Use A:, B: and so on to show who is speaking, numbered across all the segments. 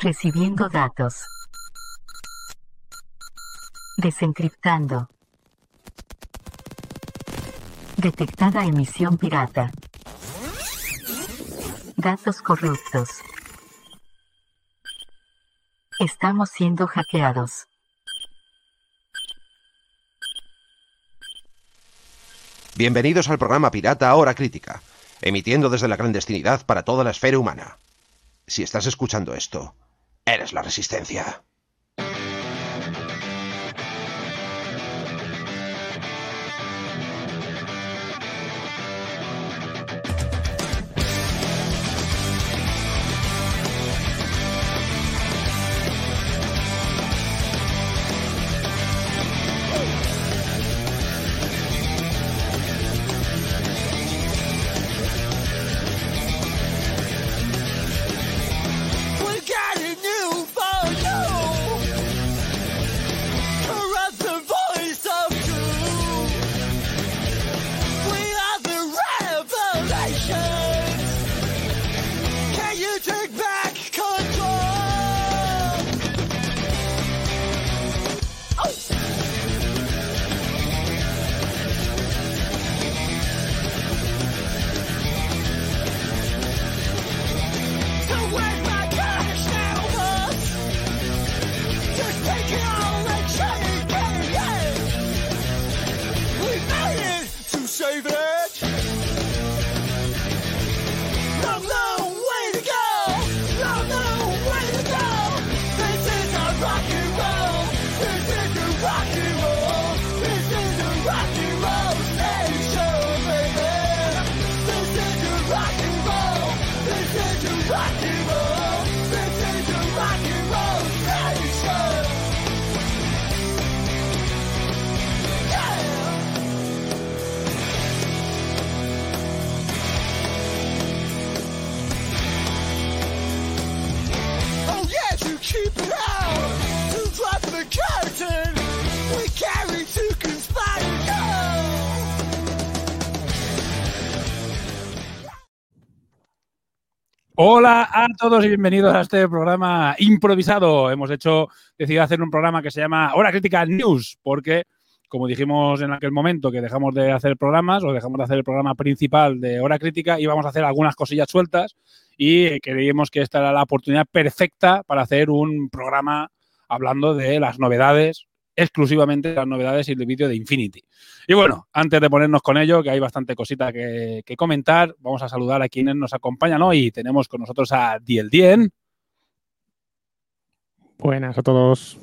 A: Recibiendo datos. Desencriptando. Detectada emisión pirata. Datos corruptos. Estamos siendo hackeados.
B: Bienvenidos al programa Pirata Hora Crítica, emitiendo desde la clandestinidad para toda la esfera humana. Si estás escuchando esto, eres la resistencia.
C: Hola a todos y bienvenidos a este programa improvisado. Hemos hecho, decidido hacer un programa que se llama Hora Crítica News, porque, como dijimos en aquel momento que dejamos de hacer programas o dejamos de hacer el programa principal de Hora Crítica, íbamos a hacer algunas cosillas sueltas y creíamos que esta era la oportunidad perfecta para hacer un programa hablando de las novedades, exclusivamente las novedades y el vídeo de Infinity. Y bueno, antes de ponernos con ello, que hay bastante cosita que, que comentar, vamos a saludar a quienes nos acompañan hoy. Tenemos con nosotros a Diel Dien,
D: Buenas a todos.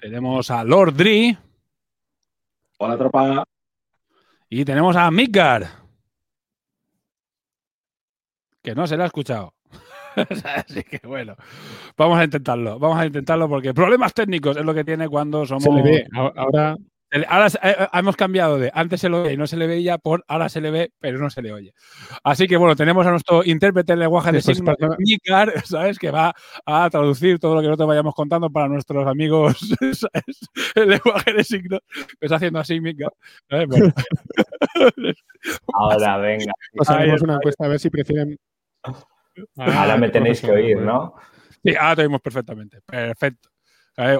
C: tenemos a Lord Dri
E: Hola, tropa.
C: y tenemos a Midgar. Que no se le ha escuchado. Así que bueno, vamos a intentarlo. Vamos a intentarlo porque problemas técnicos es lo que tiene cuando somos.
D: Se le ve. Ahora
C: Ahora eh, eh, hemos cambiado de antes se lo ve y no se le veía por ahora se le ve pero no se le oye. Así que bueno, tenemos a nuestro intérprete de lenguaje de
D: Eso es
C: signos,
D: para-
C: Mikar, ¿sabes? Que va a traducir todo lo que nosotros vayamos contando para nuestros amigos, ¿sabes? El lenguaje de signos. Que está haciendo así. Bueno.
F: Ahora, venga.
D: haremos
C: está.
D: una encuesta a ver si prefieren.
F: Ahora me tenéis que oír, ¿no?
C: Sí, ahora te oímos perfectamente. Perfecto.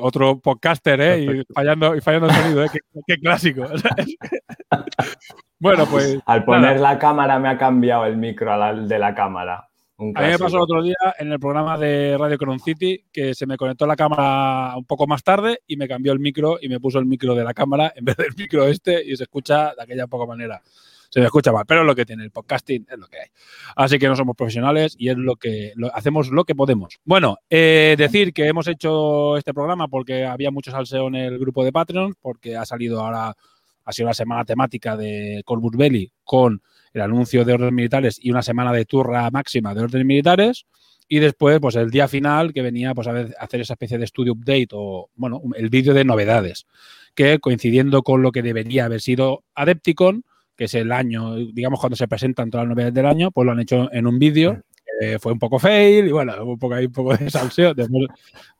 C: Otro podcaster, ¿eh? Y fallando, y fallando el sonido, ¿eh? Qué, qué clásico. bueno, pues.
F: Al poner la cámara me ha cambiado el micro al de la cámara.
C: A mí me pasó el otro día en el programa de Radio Cron City que se me conectó la cámara un poco más tarde y me cambió el micro y me puso el micro de la cámara en vez del micro este y se escucha de aquella poca manera. Se me escucha mal, pero es lo que tiene el podcasting, es lo que hay. Así que no somos profesionales y es lo que lo- hacemos lo que podemos. Bueno, eh, decir que hemos hecho este programa porque había mucho salseo en el grupo de Patreon, porque ha salido ahora, ha sido la semana temática de Corvus Belli con el anuncio de órdenes militares y una semana de turra máxima de órdenes militares. Y después, pues el día final que venía pues, a hacer esa especie de studio update o, bueno, el vídeo de novedades, que coincidiendo con lo que debería haber sido Adepticon, que es el año, digamos, cuando se presentan todas las novedades del año, pues lo han hecho en un vídeo. eh, fue un poco fail y bueno, un poco ahí, un poco de salseo. Después,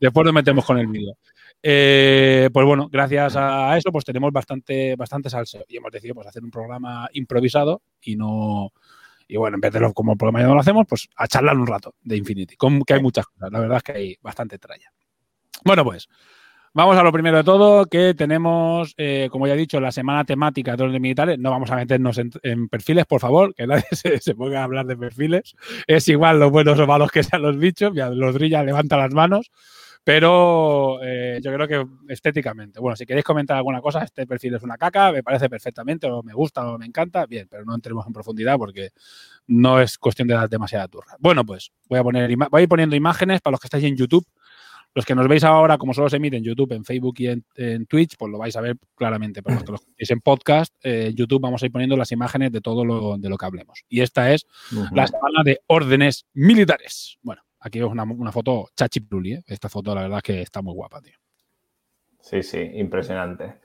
C: después nos metemos con el vídeo. Eh, pues bueno, gracias a eso, pues tenemos bastante, bastante salseo. Y hemos decidido pues, hacer un programa improvisado y no, Y bueno, en vez de lo, como el programa ya no lo hacemos, pues a charlar un rato de Infinity. Con, que hay muchas cosas. La verdad es que hay bastante tralla. Bueno, pues vamos a lo primero de todo, que tenemos, eh, como ya he dicho, la semana temática de orden militares. No vamos a meternos en, en perfiles, por favor, que nadie se, se ponga a hablar de perfiles. Es igual los buenos o malos que sean los bichos. Ya los drilla levanta las manos. Pero eh, yo creo que estéticamente. Bueno, si queréis comentar alguna cosa, este perfil es una caca, me parece perfectamente, o me gusta o me encanta, bien, pero no entremos en profundidad porque no es cuestión de dar demasiada turra. Bueno, pues voy a poner voy a ir poniendo imágenes para los que estáis en YouTube. Los que nos veis ahora, como solo se emite en YouTube, en Facebook y en, en Twitch, pues lo vais a ver claramente. Pero los que lo en podcast, eh, en YouTube vamos a ir poniendo las imágenes de todo lo, de lo que hablemos. Y esta es la semana de órdenes militares. Bueno, aquí es una, una foto chachi pluli, ¿eh? Esta foto, la verdad, es que está muy guapa, tío.
F: Sí, sí, impresionante.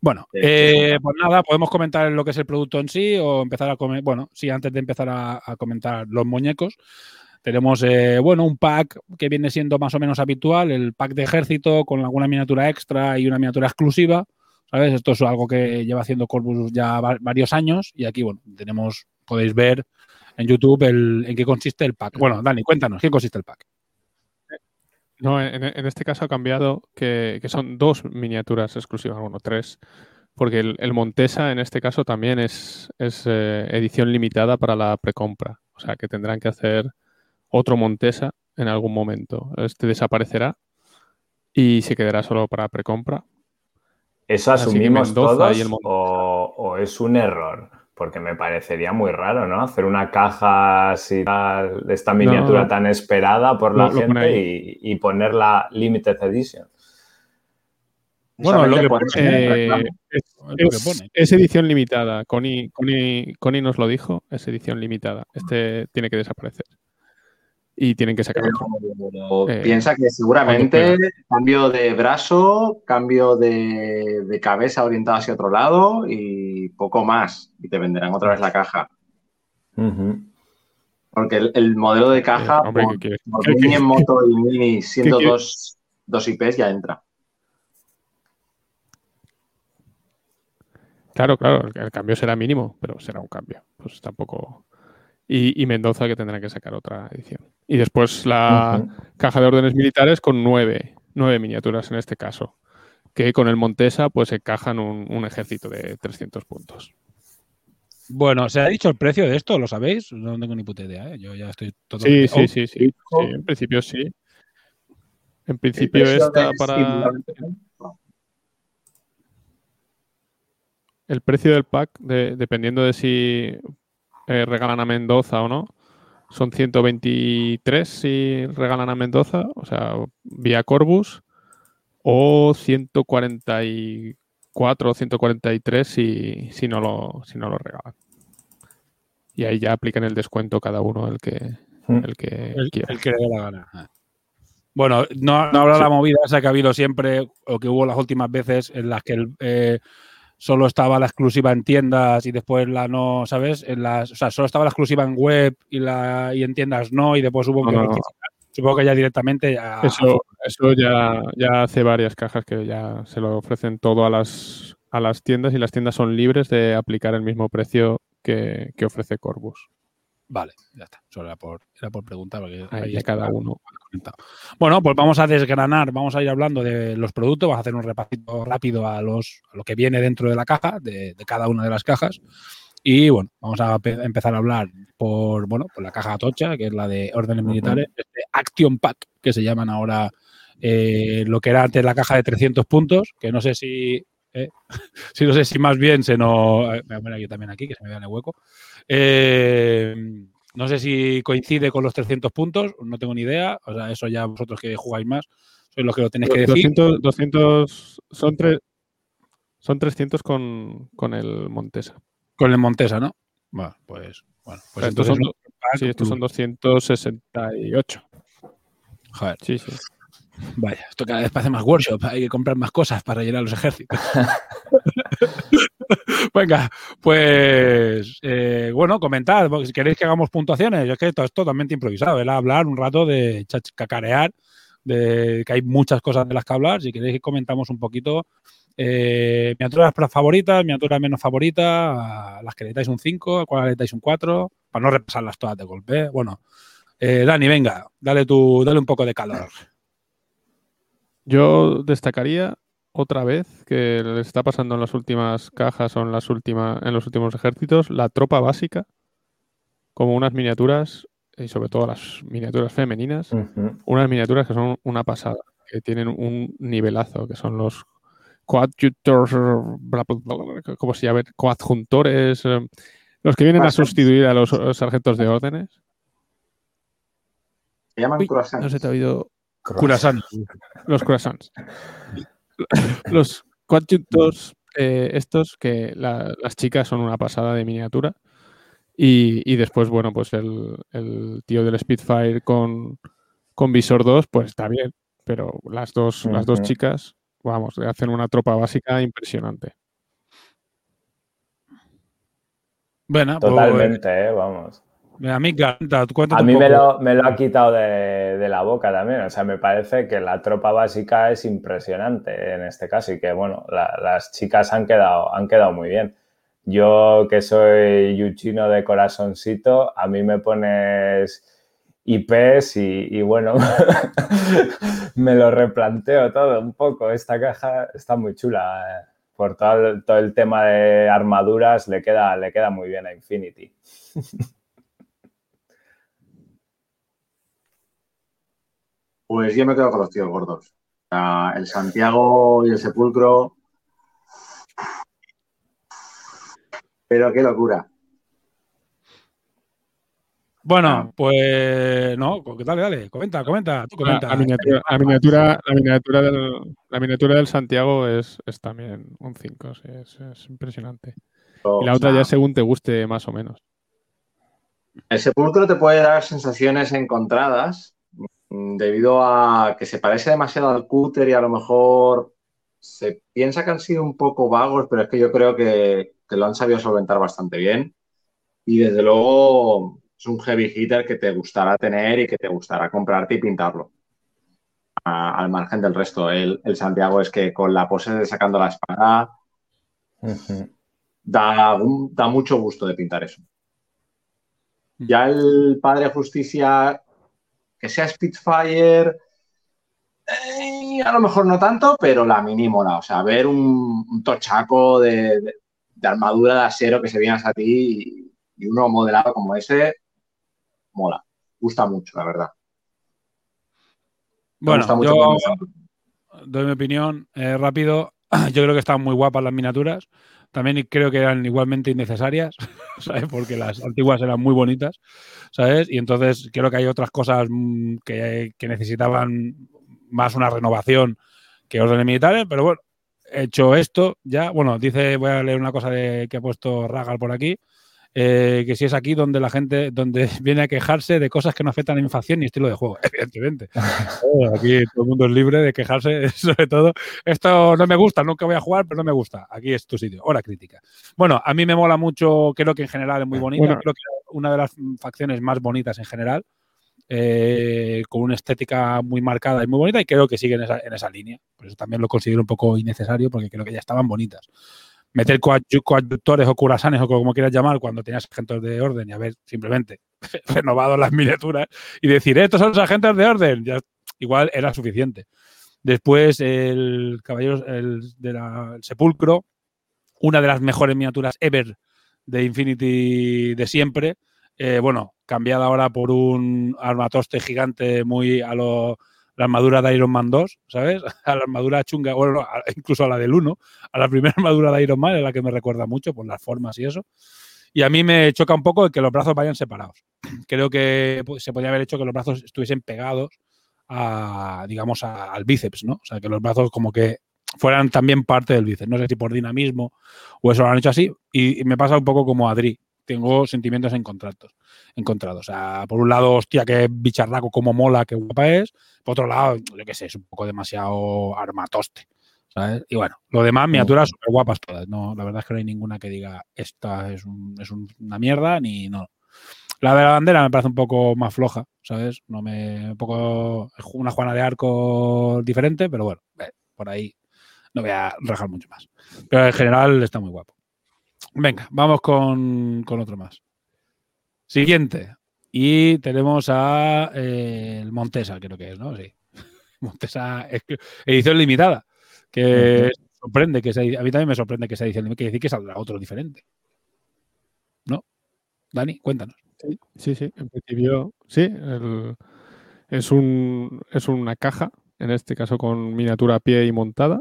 C: Bueno, eh, pues nada, podemos comentar lo que es el producto en sí o empezar a comentar. Bueno, sí, antes de empezar a, a comentar los muñecos, tenemos, eh, bueno, un pack que viene siendo más o menos habitual, el pack de ejército con alguna miniatura extra y una miniatura exclusiva. ¿Sabes? Esto es algo que lleva haciendo Corvus ya va- varios años y aquí, bueno, tenemos, podéis ver en YouTube el, en qué consiste el pack. Bueno, Dani, cuéntanos, ¿qué consiste el pack?
D: No, en, en este caso ha cambiado que, que son dos miniaturas exclusivas, bueno, tres, porque el, el Montesa en este caso también es, es eh, edición limitada para la precompra. O sea que tendrán que hacer otro Montesa en algún momento. Este desaparecerá y se quedará solo para precompra.
F: ¿Eso asumimos todos
D: y el Montesa.
F: o, o es un error? Porque me parecería muy raro, ¿no? Hacer una caja así tal, de esta miniatura
D: no.
F: tan esperada por la
D: pone
F: gente y, y ponerla limited edition.
C: Bueno, lo que pone-
D: Eh,
E: reclamo.
D: es,
C: Es lo que pone.
D: es edición limitada. Connie, Connie- Connie nos lo dijo, es edición limitada. Este tiene que desaparecer. Y tienen que sacar otro.
E: Pero
D: Eh,
E: piensa que seguramente cambio de brazo, cambio de, de cabeza orientado hacia otro lado y poco más. Y te venderán otra vez la caja. Porque el, el modelo de caja,
D: Eh, hombre,
E: por,
D: ¿qué quieres?
E: por
D: ¿Qué-
E: mini
D: qué-
E: en moto y mini siendo dos, dos IPs ya entra.
D: Claro, claro, el cambio será mínimo, pero será un cambio. Pues tampoco. Y, y Mendoza que tendrá que sacar otra edición. Y después la caja de órdenes militares con nueve, nueve miniaturas en este caso. Que con el Montesa pues encajan un, un ejército de 300 puntos.
C: Bueno, ¿se ha dicho el precio de esto? ¿Lo sabéis? No tengo ni puta idea, ¿eh? Yo ya estoy todo.
D: Sí, sí,
C: Oh,
D: sí, sí, sí, En principio sí. En principio está para. El precio del pack, de- dependiendo de si eh, regalan a Mendoza o no, son 123 si regalan a Mendoza, o sea, vía Corbus, o 144 o 143 si, si, no lo, si no lo regalan. Y ahí ya aplican el descuento cada uno el que,
F: Mm.
D: el que
C: el,
D: quiera.
C: el que le dé la gana. Bueno, no, no habrá
D: Sí.
C: la movida esa que ha habido siempre o que hubo las últimas veces en las que el, eh, solo estaba la exclusiva en tiendas y después la no, ¿sabes? En las, o sea, solo estaba la exclusiva en web y, la, y en tiendas no y después hubo
D: No,
C: que
D: no.
C: Supongo que ya directamente ya...
D: Eso, eso ya, ya hace varias cajas que ya se lo ofrecen todo a las, a las tiendas y las tiendas son libres de aplicar el mismo precio que, que ofrece Corbus.
C: Vale, ya está. Solo era por, era por preguntar. Porque
D: Ahí cada uno.
C: Bueno, pues vamos a desgranar, vamos a ir hablando de los productos, vamos a hacer un repasito rápido a, los, a lo que viene dentro de la caja, de, de cada una de las cajas. Y bueno, vamos a pe- empezar a hablar por, bueno, por la caja tocha, que es la de órdenes militares, este Action Pack, que se llaman ahora eh, lo que era antes la caja de 300 puntos, que no sé si, eh, si no sé si más bien se nos... eh, Me voy a poner aquí también aquí, que se me vea en el hueco. Eh, no sé si coincide con los 300 puntos, no tengo ni idea. O sea, eso ya vosotros que jugáis más, sois los que lo tenéis que decir.
D: 200, 200 son, tres son 300 con, con el Montesa.
C: Con el Montesa, ¿no? Bueno, pues, bueno, pues
D: estos son, sí, estos son 268.
C: Joder,
D: Sí, sí.
C: Vaya, esto cada vez parece más workshop, hay que comprar más cosas para rellenar los ejércitos. Venga, pues eh, bueno, comentad, si queréis que hagamos puntuaciones, yo es que esto es totalmente improvisado, era hablar un rato de cacarear, de que hay muchas cosas de las que hablar, si queréis que comentamos un poquito Eh, miniaturas favoritas, miniaturas menos favoritas, a las que le dais un 5, a cuál le dais un 4, para no repasarlas todas de golpe. ¿eh? Bueno, eh, Dani, venga, dale, tu, dale un poco de calor.
D: Yo destacaría otra vez que le está pasando en las últimas cajas o en las últimas, en los últimos ejércitos, la tropa básica, como unas miniaturas, y sobre todo las miniaturas femeninas, unas miniaturas que son una pasada, que tienen un nivelazo, que son los bla, ¿cómo se llama? Coadjuntores, eh, los que vienen a sustituir a los sargentos de órdenes.
E: Se llaman
D: Uy, no se te ha oído
C: Curasan.
D: los croissants. Los coadjuntors, eh, estos que la- las chicas son una pasada de miniatura. Y, y después, bueno, pues el, el tío del Spitfire con, con Visor 2, pues está bien. Pero las dos, las dos chicas, vamos, hacen una tropa básica impresionante.
C: Bueno, pues,
F: Totalmente, ¿eh? vamos.
C: A mí,
F: A me lo, me lo ha quitado de, de la boca también. O sea, me parece que la tropa básica es impresionante en este caso y que, bueno, la- las chicas han quedado, han quedado muy bien. Yo, que soy yuchino de corazoncito, a mí me pones IPs y, y bueno, me lo replanteo todo un poco. Esta caja está muy chula. eh. Por todo todo el tema de armaduras le queda, le queda muy bien a Infinity.
E: Pues yo me quedo con los tíos gordos. El Santiago y el Sepulcro. Pero qué locura.
C: Bueno, pues no, dale, dale, comenta, comenta, tú
D: La,
C: comenta.
D: la miniatura, la, miniatura, la, miniatura del, la miniatura del Santiago es, es también un 5, sí, es, es impresionante. Y la
E: O
D: otra
E: sea,
D: ya según te guste más o menos.
E: El sepulcro te puede dar sensaciones encontradas debido a que se parece demasiado al cúter y a lo mejor se piensa que han sido un poco vagos, pero es que yo creo que, que lo han sabido solventar bastante bien. Y desde luego es un heavy hitter que te gustará tener y que te gustará comprarte y pintarlo. A- al margen del resto, el, el Santiago es que con la pose de sacando la espada da, un- da mucho gusto de pintar eso. Ya el Padre Justicia, que sea Spitfire, eh, a lo mejor no tanto, pero la mini mola. O sea, ver un, un tochaco de, de- de armadura de acero que se viene a ti y, y uno modelado como ese, mola. Gusta mucho, la verdad. Me
C: Bueno,
E: gusta mucho
C: yo doy mi opinión eh, rápido. Yo creo que están muy guapas las miniaturas. También creo que eran igualmente innecesarias, ¿sabes? Porque las antiguas eran muy bonitas, ¿sabes? Y entonces creo que hay otras cosas mm, que, que necesitaban más una renovación que órdenes militares, pero bueno, hecho esto, ya, bueno, dice, voy a leer una cosa de- que ha puesto Ragal por aquí, eh, que si es aquí donde la gente, donde viene a quejarse de cosas que no afectan a la inflación y estilo de juego, evidentemente. Aquí todo el mundo es libre de quejarse, sobre todo. Esto no me gusta, nunca voy a jugar, pero no me gusta. Aquí es tu sitio. Hora crítica. Bueno, a mí me mola mucho, creo que en general es muy bonita.
D: Bueno.
C: Creo que una de las facciones más bonitas en general, eh, con una estética muy marcada y muy bonita, y creo que sigue en esa, en esa línea. Por eso también lo considero un poco innecesario, porque creo que ya estaban bonitas. Meter coadjuctores o curasanes o como quieras llamar cuando tenías agentes de orden y haber simplemente renovado las miniaturas y decir, estos son los agentes de orden, ya igual era suficiente. Después el Caballero el, de la- el Sepulcro, una de las mejores miniaturas ever de Infinity de siempre. Eh, bueno, cambiada ahora por un armatoste gigante muy a lo, la armadura de Iron Man 2, ¿sabes? A la armadura chunga, bueno, incluso a la del 1, a la primera armadura de Iron Man, es la que me recuerda mucho por las formas y eso. Y a mí me choca un poco que los brazos vayan separados. Creo que pues, se podría haber hecho que los brazos estuviesen pegados a, digamos, al bíceps, ¿no? O sea, que los brazos como que fueran también parte del bíceps. No sé si por dinamismo o eso lo han hecho así. Y, y me pasa un poco como a Adri. Tengo sentimientos encontrados. encontrados. O sea, por un lado, hostia, qué bicharraco, cómo mola, qué guapa es. Por otro lado, yo qué sé, es un poco demasiado armatoste. ¿sabes? Y bueno, lo demás, miniaturas súper guapas todas. No, la verdad es que no hay ninguna que diga esta es, un- es un- una mierda ni no. La de la bandera me parece un poco más floja, ¿sabes? No me. Un poco. Una Juana de Arco diferente, pero bueno, eh, por ahí No voy a rajar mucho más. Pero en general está muy guapo. Venga, vamos con, con otro más. Siguiente. Y tenemos a eh, el Montesa, creo que es, ¿no? Sí. Montesa edición limitada. Que sorprende que sea, a mí también me sorprende que sea edición limitada. Quiere decir que saldrá otro diferente. ¿No? Dani, cuéntanos.
D: Sí, sí, en principio sí. el- es, un, es una caja, en este caso con miniatura a pie y montada.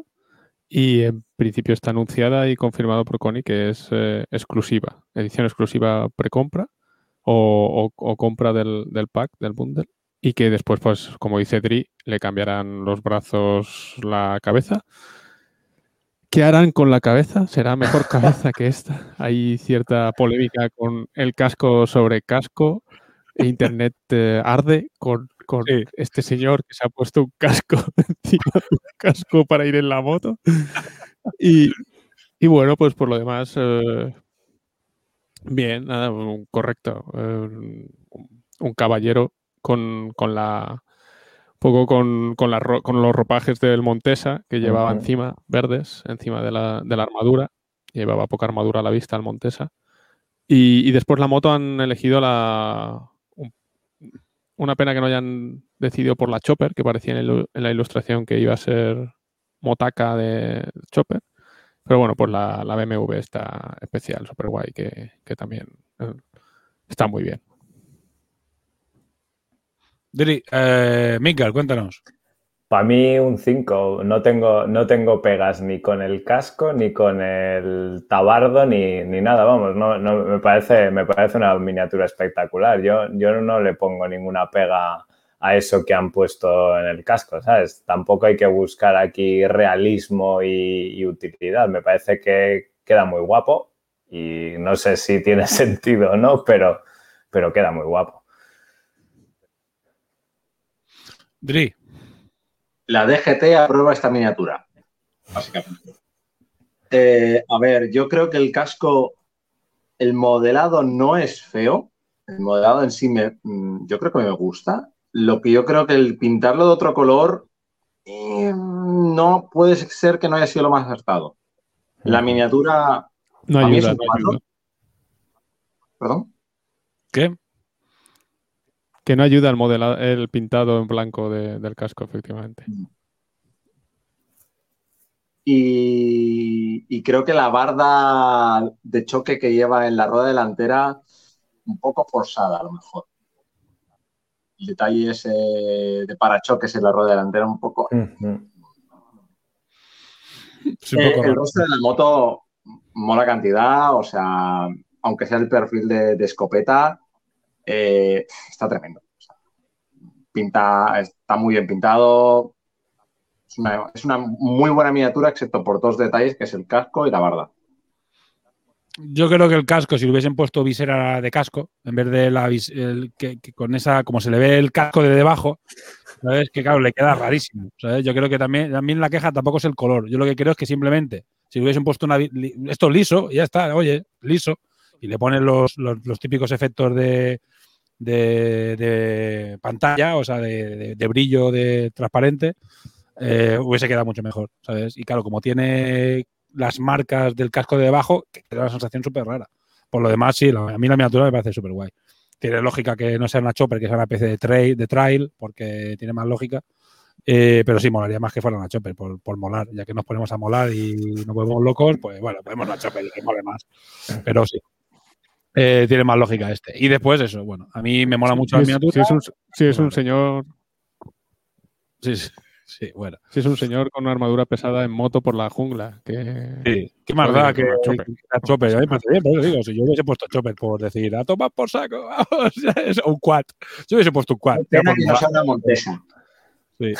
D: Y en principio está anunciada y confirmado por Connie que es eh, exclusiva, edición exclusiva precompra o, o- o compra del, del pack, del bundle. Y que después, pues, como dice Dri, le cambiarán los brazos, la cabeza. ¿Qué harán con la cabeza? ¿Será mejor cabeza que esta? Hay cierta polémica con el casco sobre casco. e Internet eh, arde con, con
C: Sí.
D: este señor que se ha puesto un casco un casco para ir en la moto. Y, y bueno, pues por lo demás, eh, bien, nada, correcto. eh, un- caballero con, con la poco con, con, la ro- con los ropajes del Montesa que llevaba encima, verdes, encima de la, de la armadura. Llevaba poca armadura a la vista el Montesa. Y, y después la moto han elegido la. Un- una pena que no hayan decidido por la Chopper, que parecía en, la ilustración que iba a ser Motaka de Chopper. Pero bueno, pues la, la BMW está especial, super guay, que, que también eh, está muy bien.
C: Dri, eh, cuéntanos.
F: Para mí un 5. No tengo, no tengo pegas ni con el casco, ni con el tabardo, ni, ni nada. Vamos, no, no, me, parece, me parece una miniatura espectacular. Yo, yo no le pongo ninguna pega a eso que han puesto en el casco, ¿sabes? Tampoco hay que buscar aquí realismo y, utilidad. Me parece que queda muy guapo y no sé si tiene sentido o no, pero, pero queda muy guapo.
C: Dri,
E: La DGT aprueba esta miniatura, básicamente. Eh, a ver, yo creo que el casco, el modelado no es feo. El modelado en sí, me, mm, yo creo que me gusta. Lo que yo creo que el pintarlo de otro color eh, no puede ser que no haya sido lo más acertado. La miniatura,
D: No
E: A mí es un
D: no ayuda.
E: perdón,
C: ¿qué?
D: Que no ayuda el, modela- el pintado en blanco de- del casco, efectivamente.
E: Y, y creo que la barda de choque que lleva en la rueda delantera, un poco forzada a lo mejor. El detalle ese de parachoques en la rueda delantera, un poco.
F: Ujú.
C: Sí, un
E: Eh,
C: poco
E: el rostro de la moto mola cantidad, o sea, aunque sea el perfil de, de escopeta, eh, está tremendo. Pinta, está muy bien pintado. Es una, es una muy buena miniatura, excepto por dos detalles, que es el casco y la barda.
C: Yo creo que el casco, si le hubiesen puesto visera de casco, en vez de la el- que, con esa, como se le ve el casco de debajo, ¿sabes? Que claro, le queda rarísimo. Yo creo que también, también la queja tampoco es el color. Yo lo que creo es que simplemente, si le hubiesen puesto una, esto liso, ya está, oye, liso, y le ponen los- los típicos efectos de, de, pantalla, o sea, de, brillo de transparente, eh, hubiese quedado mucho mejor, ¿sabes? Y claro, como tiene las marcas del casco de debajo, que da una sensación súper rara. Por lo demás, sí, a mí la miniatura me parece súper guay. Tiene lógica que no sea una chopper, que sea una PC de trail, de trail porque tiene más lógica. Eh, pero sí, molaría más que fuera una chopper, por, molar. Ya que nos ponemos a molar y nos volvemos locos, pues bueno, ponemos una chopper que mole más. Pero sí. Eh, tiene más lógica este. Y después eso, bueno, a mí me mola mucho la
D: Si es,
C: miniatura.
D: si es un, si es un señor
C: Sí, sí, sí, bueno.
D: si es un señor con una armadura pesada en moto por la jungla, que
C: Sí, qué más da que
D: chopper.
C: A mí me parece bien, por eso digo, si yo hubiese puesto chopper por decir, a tomar por saco, vamos, un quad. Yo hubiese puesto un quad.
E: Pena que no
C: molar.
E: sea una montesa.
C: Sí.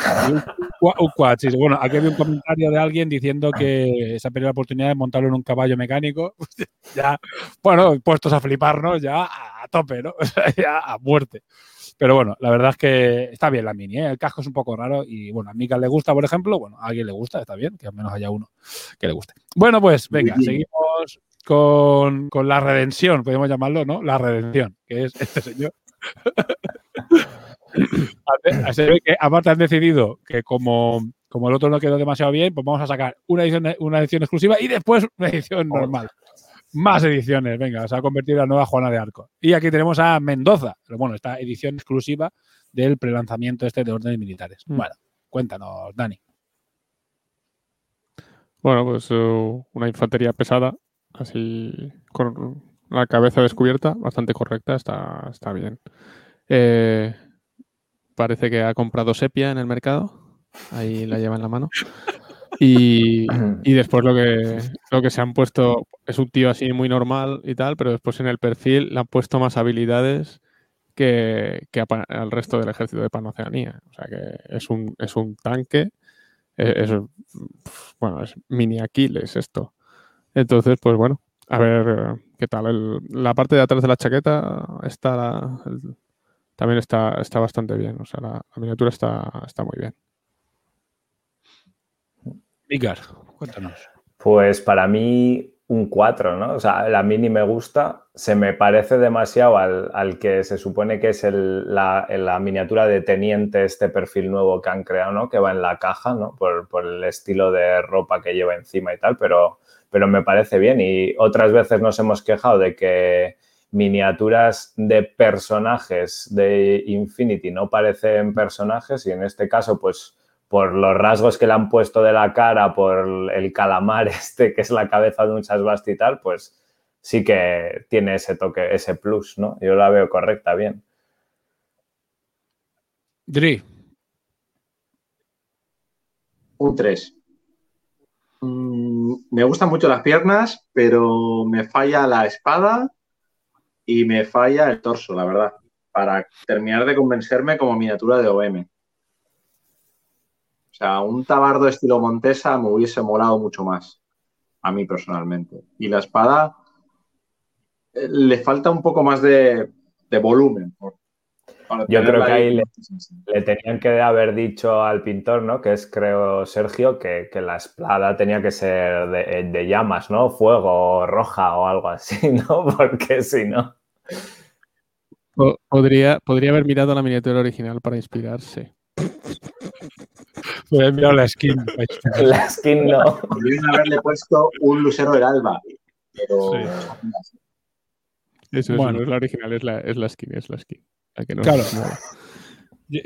C: Un, quad. Bueno, aquí había un comentario de alguien diciendo que esa perdió la oportunidad de montarlo en un caballo mecánico. ya, bueno, puestos a fliparnos, ya a, tope, ¿no? O sea, ya a muerte. Pero bueno, la verdad es que está bien la mini, ¿eh? El casco es un poco raro y bueno, a Mika le gusta, por ejemplo, bueno, a alguien le gusta, está bien, que al menos haya uno que le guste. Bueno, pues venga, seguimos con, con la redención, podemos llamarlo, ¿no? La redención, que es este señor. Se ve que aparte han decidido que como como el otro no quedó demasiado bien, pues vamos a sacar una edición, una edición exclusiva y después una edición normal. Más ediciones, venga, se ha convertido en la nueva Juana de Arco. Y aquí tenemos a Mendoza, pero bueno, esta edición exclusiva del prelanzamiento este de órdenes militares.
D: Mm.
C: Bueno, cuéntanos, Dani.
D: Bueno, pues eh, una infantería pesada, así con la cabeza descubierta, bastante correcta, está, está bien. Eh, parece que ha comprado sepia en el mercado, ahí la lleva en la mano. Y, y después lo que, lo que se han puesto es un tío así muy normal y tal, pero después en el perfil le han puesto más habilidades que, que al resto del ejército de Panoceanía. O sea que es un, es un tanque, eh, es, bueno, es mini Aquiles esto. Entonces, pues bueno, a ver eh, qué tal. El- la parte de atrás de la chaqueta está la- el- también está, está bastante bien. O sea, la, la miniatura está, está muy bien.
C: Vicar, cuéntanos.
F: Pues para mí un 4, ¿no? O sea, la mini me gusta, se me parece demasiado al, al que se supone que es el- la, la miniatura de teniente, este perfil nuevo que han creado, ¿no? Que va en la caja, ¿no? Por, por el estilo de ropa que lleva encima y tal, pero, pero me parece bien. Y otras veces nos hemos quejado de que miniaturas de personajes de Infinity no parecen personajes y en este caso, pues por los rasgos que le han puesto de la cara, por el calamar este que es la cabeza de un chasbasti y tal, pues sí que tiene ese toque, ese plus, ¿no? Yo la veo correcta, bien.
C: Dri,
E: Un 3. Mm, me gustan mucho las piernas, pero me falla la espada y me falla el torso, la verdad, para terminar de convencerme como miniatura de OM. O sea, un tabardo estilo Montesa me hubiese molado mucho más, a mí personalmente. Y la espada eh, le falta un poco más de, de volumen. por-
F: Yo creo que ahí le-. Le tenían que haber dicho al pintor, ¿no? Que es, creo, Sergio, que, que la espada tenía que ser de, de llamas, ¿no? Fuego, roja o algo así, ¿no? Porque si no.
D: Po- Podría, podría haber mirado la miniatura original para inspirarse.
C: voy a enviar la skin.
F: La skin no.
E: Podrían haberle puesto un lucero del alba, pero
D: Eso, eso
C: Bueno.
D: no es la original, es la, es la skin, es la skin. La que no
C: Claro. Yo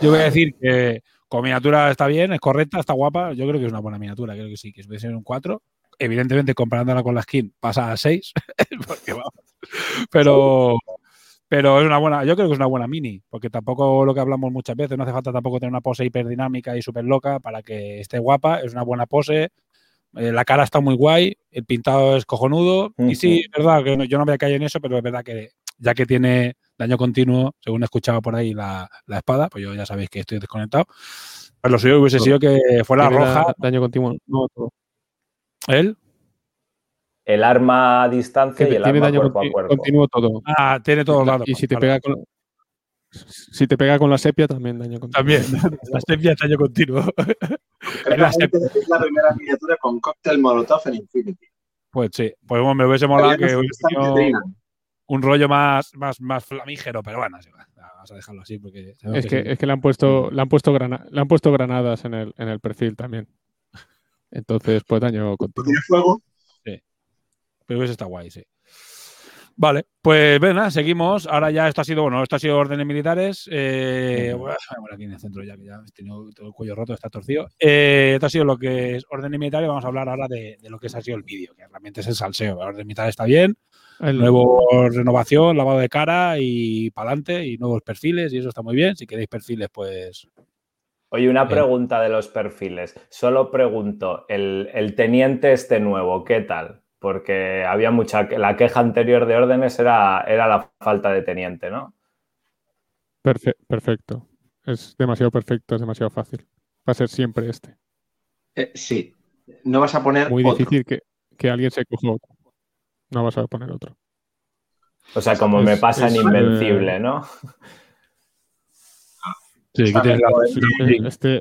C: yo voy a decir que con miniatura está bien, es correcta, está guapa. Yo creo que es una buena miniatura, creo que sí, que puede ser un 4. Evidentemente, comparándola con la skin, pasa a 6. porque vamos. Pero, pero es una buena, yo creo que es una buena mini, porque tampoco lo que hablamos muchas veces, no hace falta tampoco tener una pose hiperdinámica y súper loca para que esté guapa, es una buena pose. eh, la cara está muy guay, el pintado es cojonudo. Y sí, es verdad que no- yo no a caer en eso, pero es verdad que ya que tiene daño continuo, según he escuchado por ahí la, la espada, pues yo ya sabéis que estoy desconectado. Pues lo suyo hubiese sido que fuera roja.
D: daño continuo. No, todo.
C: ¿Él?
F: El arma a distancia
D: Que
F: y el
D: tiene
F: arma
D: daño
F: cuerpo a cuerpo.
D: continuo todo.
C: Ah, tiene todos lados.
D: Y si te
C: Vale.
D: pega con si te pega con la sepia también daño continuo.
C: También, la sepia es daño continuo.
E: Es la primera miniatura con cóctel Molotov en Infinity.
C: Pues sí, pues bueno, me hubiese molado que hubiese un rollo más, más, más flamígero, pero bueno, sí, va, vamos a dejarlo así porque
D: Es que,
C: sí.
D: es que le han puesto, le han puesto grana- le han puesto granadas en el, en el perfil también. Entonces, pues daño continuo.
E: Tiene fuego.
C: Pero hubiese estado guay, sí. Vale, pues ven, nada, seguimos. Ahora ya esto ha sido, bueno, esto ha sido órdenes militares. Eh, bueno, aquí en el centro ya, que ya he tenido todo el cuello roto, está torcido. Eh, esto ha sido lo que es órdenes militares. Vamos a hablar ahora de, de lo que ha sido el vídeo, que realmente es el salseo. La orden militar está bien.
D: El-
C: Nuevo renovación, lavado de cara y para adelante y nuevos perfiles y eso está muy bien. Si queréis perfiles, pues
F: Oye, una pregunta de los perfiles. Solo pregunto, el, el teniente este nuevo, ¿qué tal? Porque había mucha. La queja anterior de órdenes era, era la falta de teniente, ¿no?
D: perfe- perfecto. Es demasiado perfecto, es demasiado fácil. Va a ser siempre este.
E: Eh, sí. No vas a poner
D: Muy
E: otro.
D: difícil que, que alguien se coja otro. No vas a poner otro.
F: O sea, como
D: Es-
F: me pasa en Invencible,
D: eh,
F: ¿no?
C: Sí,
D: Este,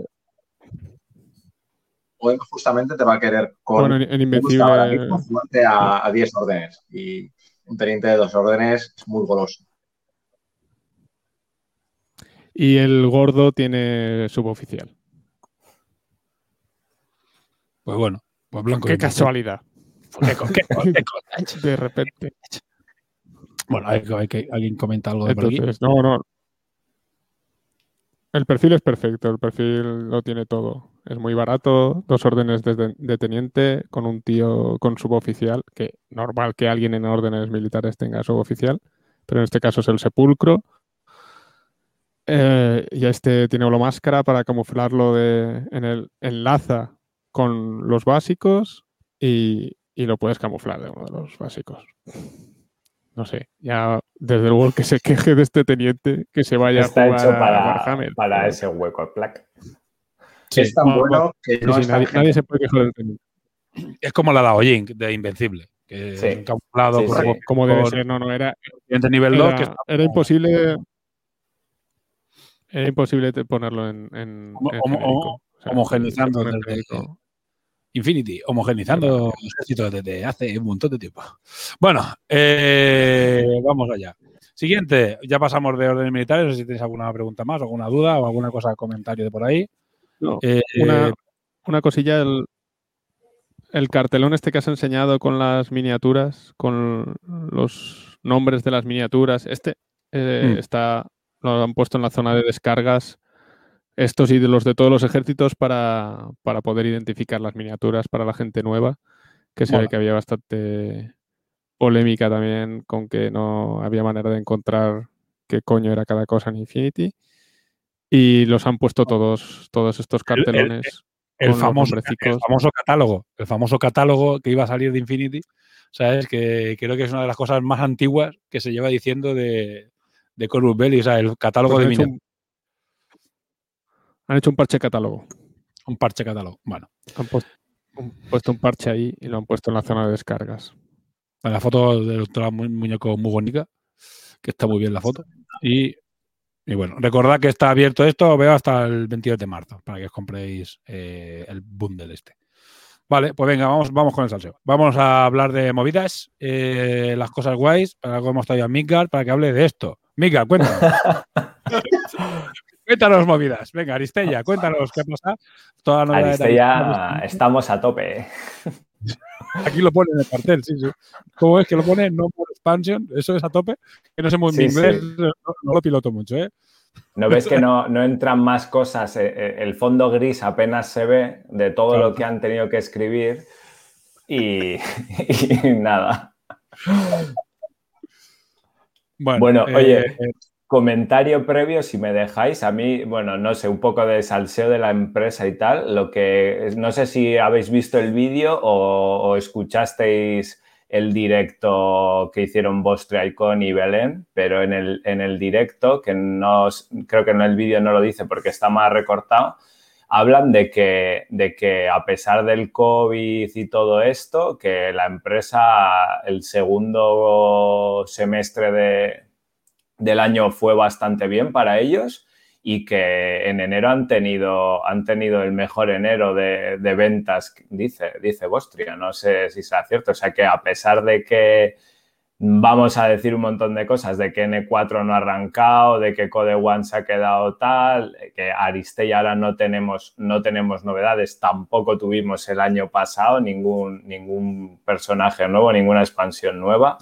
E: O justamente te va a querer con
D: bueno, en,
E: ahora mismo a, a 10 órdenes. Y un teniente de dos órdenes es muy goloso.
D: Y el gordo tiene suboficial.
C: Pues bueno, pues blanco.
D: Qué casualidad.
C: Qué qué qué
D: De repente.
C: Bueno, hay, que- hay que alguien comenta algo de por aquí.
D: Entonces, no, no. El perfil es perfecto, el perfil lo tiene todo. Es muy barato, dos órdenes de, teniente con un tío con suboficial, que normal que alguien en órdenes militares tenga suboficial, pero en este caso es el sepulcro. Eh, y este tiene máscara para camuflarlo de, en el enlaza con los básicos y, y lo puedes camuflar de uno de los básicos. No sé, ya desde luego que se queje de este teniente que se vaya
F: Está
D: a jugar
F: hecho
D: a
F: para,
D: Warhammer.
F: para ese hueco plac.
C: Sí,
E: es tan
D: bueno,
E: bueno que no
D: sí, nadie, se puede quejar del teniente.
C: Es como la Daojin de Invencible, que
F: Sí.
C: es
D: Como debe ser, no, no, era,
C: teniente nivel 2
D: era,
C: que
D: era imposible. Era imposible ponerlo en, en,
C: Homo-
D: en
C: homo-
D: genérico. O sea,
C: homogeneizando
D: en
C: desde-
D: genérico.
C: Infinity, homogenizando ejércitos desde hace un montón de tiempo. Bueno, eh, vamos allá. Siguiente, ya pasamos de órdenes militares. No sé si tenéis alguna pregunta más, alguna duda o alguna cosa, comentario de por ahí.
D: No,
C: Eh,
D: una, una cosilla, el, el cartelón este que has enseñado con las miniaturas, con los nombres de las miniaturas, este eh,
C: Mm.
D: está, lo han puesto en la zona de descargas, estos y de los de todos los ejércitos para, para poder identificar las miniaturas para la gente nueva, que se ve que había bastante polémica también con que no había manera de encontrar qué coño era cada cosa en Infinity. Y los han puesto todos, todos estos
C: El- el-
D: cartelones.
C: el, famoso, el famoso catálogo, el famoso catálogo que iba a salir de Infinity, ¿sabes? Que creo que es una de las cosas más antiguas que se lleva diciendo de, de Corvus Belli, o sea, el catálogo
D: Pues
C: de miniaturas,
D: un, han hecho un parche catálogo.
C: un parche catálogo. Bueno,
D: Han un- puesto un parche ahí y lo han puesto en la zona de descargas.
C: la foto del doctor Mu- muñeco muy bonita, que está muy bien la foto. Y, y bueno, recordad que está abierto esto, veo hasta el 22 de marzo, para que os compréis eh, el bundle este. Vale, pues venga, vamos, vamos con el salseo. Vamos a hablar de movidas, eh, las cosas guays, para algo hemos traído a Midgar para que hable de esto. Midgar, cuéntanos. cuéntanos movidas. Venga, Aristella, cuéntanos qué pasa. Toda la
F: Aristella, estamos a tope.
C: Aquí lo pone en el cartel, sí, sí. ¿Cómo es que lo pone? No por expansion, eso es a tope. Que no sé muy
F: Sí,
C: inglés,
F: sí.
C: no, no lo piloto mucho, ¿eh?
F: ¿No ves que no, no entran más cosas? Eh, eh, El fondo gris apenas se ve de todo
C: Claro.
F: lo que han tenido que escribir y, y nada.
C: Bueno,
F: Bueno,
C: eh,
F: oye, comentario previo, si me dejáis, a mí, bueno, no sé, un poco de salseo de la empresa y tal, lo que no sé si habéis visto el vídeo o, escuchasteis el directo que hicieron Vostre Icon y Belén, pero en el, en el directo, que no, creo que en el vídeo no lo dice porque está más recortado, hablan de que, de que a pesar del COVID y todo esto, que la empresa el segundo semestre de, del año fue bastante bien para ellos y que en enero han tenido, han tenido el mejor enero de, ventas, dice, dice Bostria, no sé si sea cierto. O sea que a pesar de que vamos a decir un montón de cosas, de que N4 no ha arrancado, de que Code One se ha quedado tal, que Aristei ahora no tenemos, no tenemos novedades, tampoco tuvimos el año pasado ningún, ningún personaje nuevo, ninguna expansión nueva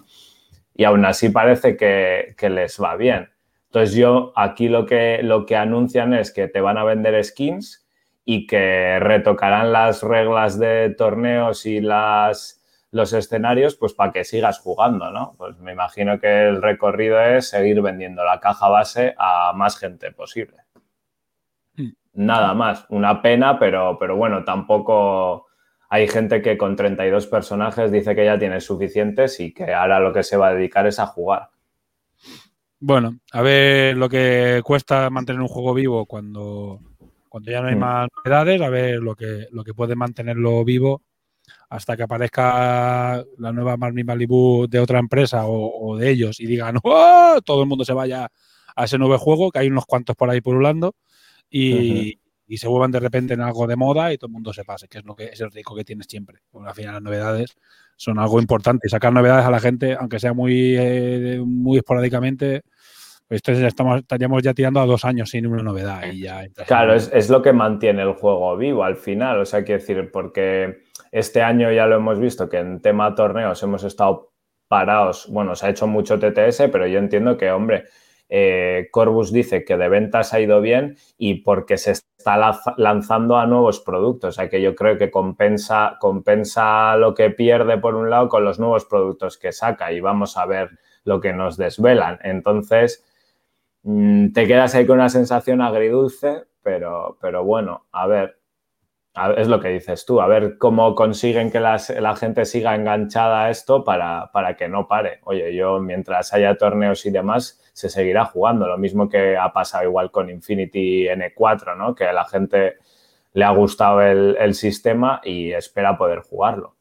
F: y aún así parece que, que les va bien. Entonces yo aquí lo que, lo que anuncian es que te van a vender skins y que retocarán las reglas de torneos y las, los escenarios pues para que sigas jugando, ¿no? Pues me imagino que el recorrido es seguir vendiendo la caja base a más gente posible.
C: Mm.
F: Nada más, una pena, pero, pero bueno, tampoco hay gente que con 32 personajes dice que ya tiene suficientes y que ahora lo que se va a dedicar es a jugar.
C: Bueno, a ver lo que cuesta mantener un juego vivo cuando, cuando ya no hay
F: Mm.
C: más novedades, a ver lo que, lo que puede mantenerlo vivo hasta que aparezca la nueva Marmy Malibu de otra empresa o, o de ellos y digan ¡Oh! todo el mundo se vaya a ese nuevo juego, que hay unos cuantos por ahí pululando y, y se vuelvan de repente en algo de moda y todo el mundo se pase, que es lo que es el rico que tienes siempre. Porque al final las novedades son algo importante y sacar novedades a la gente, aunque sea muy, eh, muy esporádicamente, Esto ya estamos, estaríamos ya tirando a dos años sin una novedad. Y ya
F: Claro, es, es lo que mantiene el juego vivo al final. O sea, quiero decir, porque este año ya lo hemos visto que en tema torneos hemos estado parados. Bueno, se ha hecho mucho TTS, pero yo entiendo que, hombre, eh, Corbus dice que de ventas ha ido bien y porque se está lanzando a nuevos productos. O sea, que yo creo que compensa, compensa lo que pierde por un lado con los nuevos productos que saca y vamos a ver lo que nos desvelan. Entonces, mm, te quedas ahí con una sensación agridulce, pero, pero bueno, a ver, es lo que dices tú, a ver cómo consiguen que la gente siga enganchada a esto para, para que no pare. Oye, yo mientras haya torneos y demás, se seguirá jugando. Lo mismo que ha pasado igual con Infinity N4, ¿no? Que a la gente le ha gustado el, el sistema y espera poder jugarlo.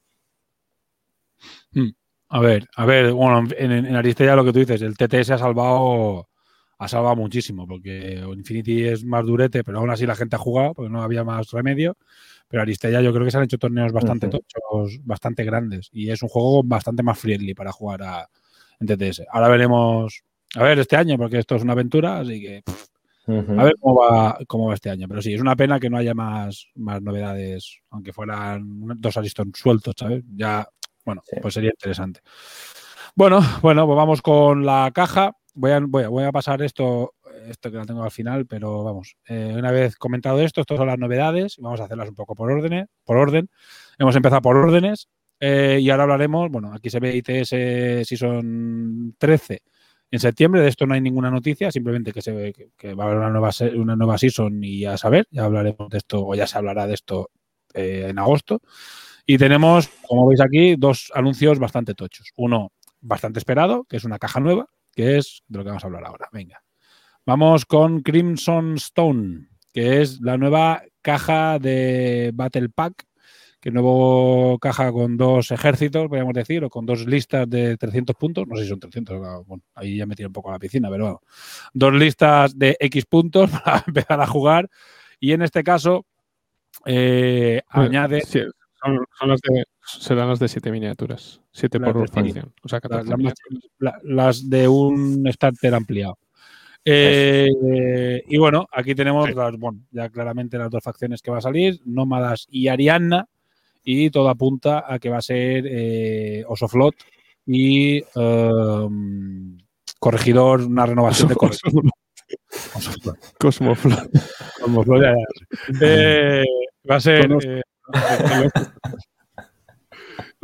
C: A ver, a ver, bueno, en, en lo que tú dices, el TTS ha salvado, ha salvado muchísimo, porque Infinity es más durete, pero aún así la gente ha jugado, porque no había más remedio. Pero Aristella yo creo que se han hecho torneos bastante tochos, bastante grandes, y es un juego bastante más friendly para jugar a, en TTS. Ahora veremos, a ver, este año, porque esto es una aventura, así que pff, a ver cómo va, cómo va este año. Pero sí, es una pena que no haya más, más novedades, aunque fueran dos Ariston sueltos, ¿sabes? Ya, bueno,
F: Sí.
C: pues sería interesante. Bueno, bueno, pues vamos con la caja. Voy a, voy a, pasar esto, esto que lo tengo al final, pero vamos. eh, una vez comentado esto, estas son las novedades. Vamos a hacerlas un poco por orden. Por orden. Hemos empezado por órdenes. eh, y ahora hablaremos, bueno, aquí se ve ITS Season 13 en septiembre. De esto no hay ninguna noticia, simplemente que, se ve que, va a haber una nueva, una nueva Season y a saber, ya hablaremos de esto, o ya se hablará de esto eh, en agosto. Y tenemos, como veis aquí, dos anuncios bastante tochos. Uno bastante esperado, que es una caja nueva, que es de lo que vamos a hablar ahora. Venga. Vamos con Crimson Stone, que es la nueva caja de Battle Pack, que nuevo caja con dos ejércitos, podríamos decir, o con dos listas de 300 puntos. No sé si son 300, claro, bueno, ahí ya me tiro un poco a la piscina, pero bueno. Dos listas de X puntos para empezar a jugar. Y en este caso, eh, añade
D: Sí, son, son las de, serán las de 7 miniaturas. 7
C: Las
D: por facción. O sea,
C: las,
D: 14
C: las más-
D: miniaturas.
C: la- las de un starter ampliado. Eh, y bueno, aquí tenemos las, bueno, ya claramente las dos facciones que va a salir, Nómadas y Arianna, y todo apunta a que va a ser eh, Osoflot y um, Corregidor, una renovación de Corregidor. Osoflot.
D: Cosmoflot.
C: Osoflot, ya, ya. Eh, va a ser eh,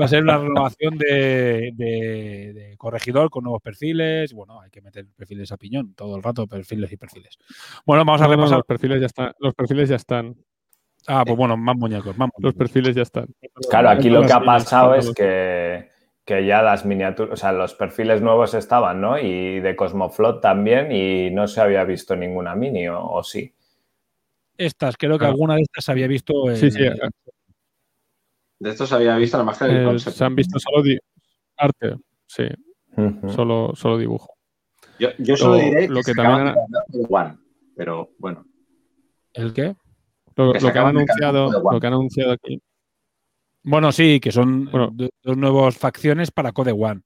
C: va a ser una renovación de, de- de corregidor con nuevos perfiles. Bueno, hay que meter perfiles a piñón todo el rato, perfiles y perfiles. Bueno, vamos a
D: No, no,
C: repasar.
D: los perfiles ya están. Los perfiles ya están.
C: Ah, pues bueno, más muñecos, más
D: Los perfiles ya están.
F: Claro, aquí lo que ha pasado es que ya las miniaturas, o sea, los perfiles nuevos estaban, ¿no? Y de Cosmoflot también, y no se había visto ninguna mini, o, o sí.
C: Estas, creo que
D: Ah.
C: alguna de estas se había visto. en-
D: Sí, sí. eh,
E: De esto se había visto la más que el
D: eh, se han visto solo arte. Sí, solo, solo dibujo.
E: Yo, yo solo
D: lo-
E: diré
D: lo
E: que,
D: que
E: se
D: también
E: de One, pero bueno.
C: ¿El qué?
D: Lo,
E: Que
D: lo que han anunciado, lo que han anunciado aquí.
C: Bueno, sí, que son
D: Bueno.
C: dos nuevas facciones para Code One.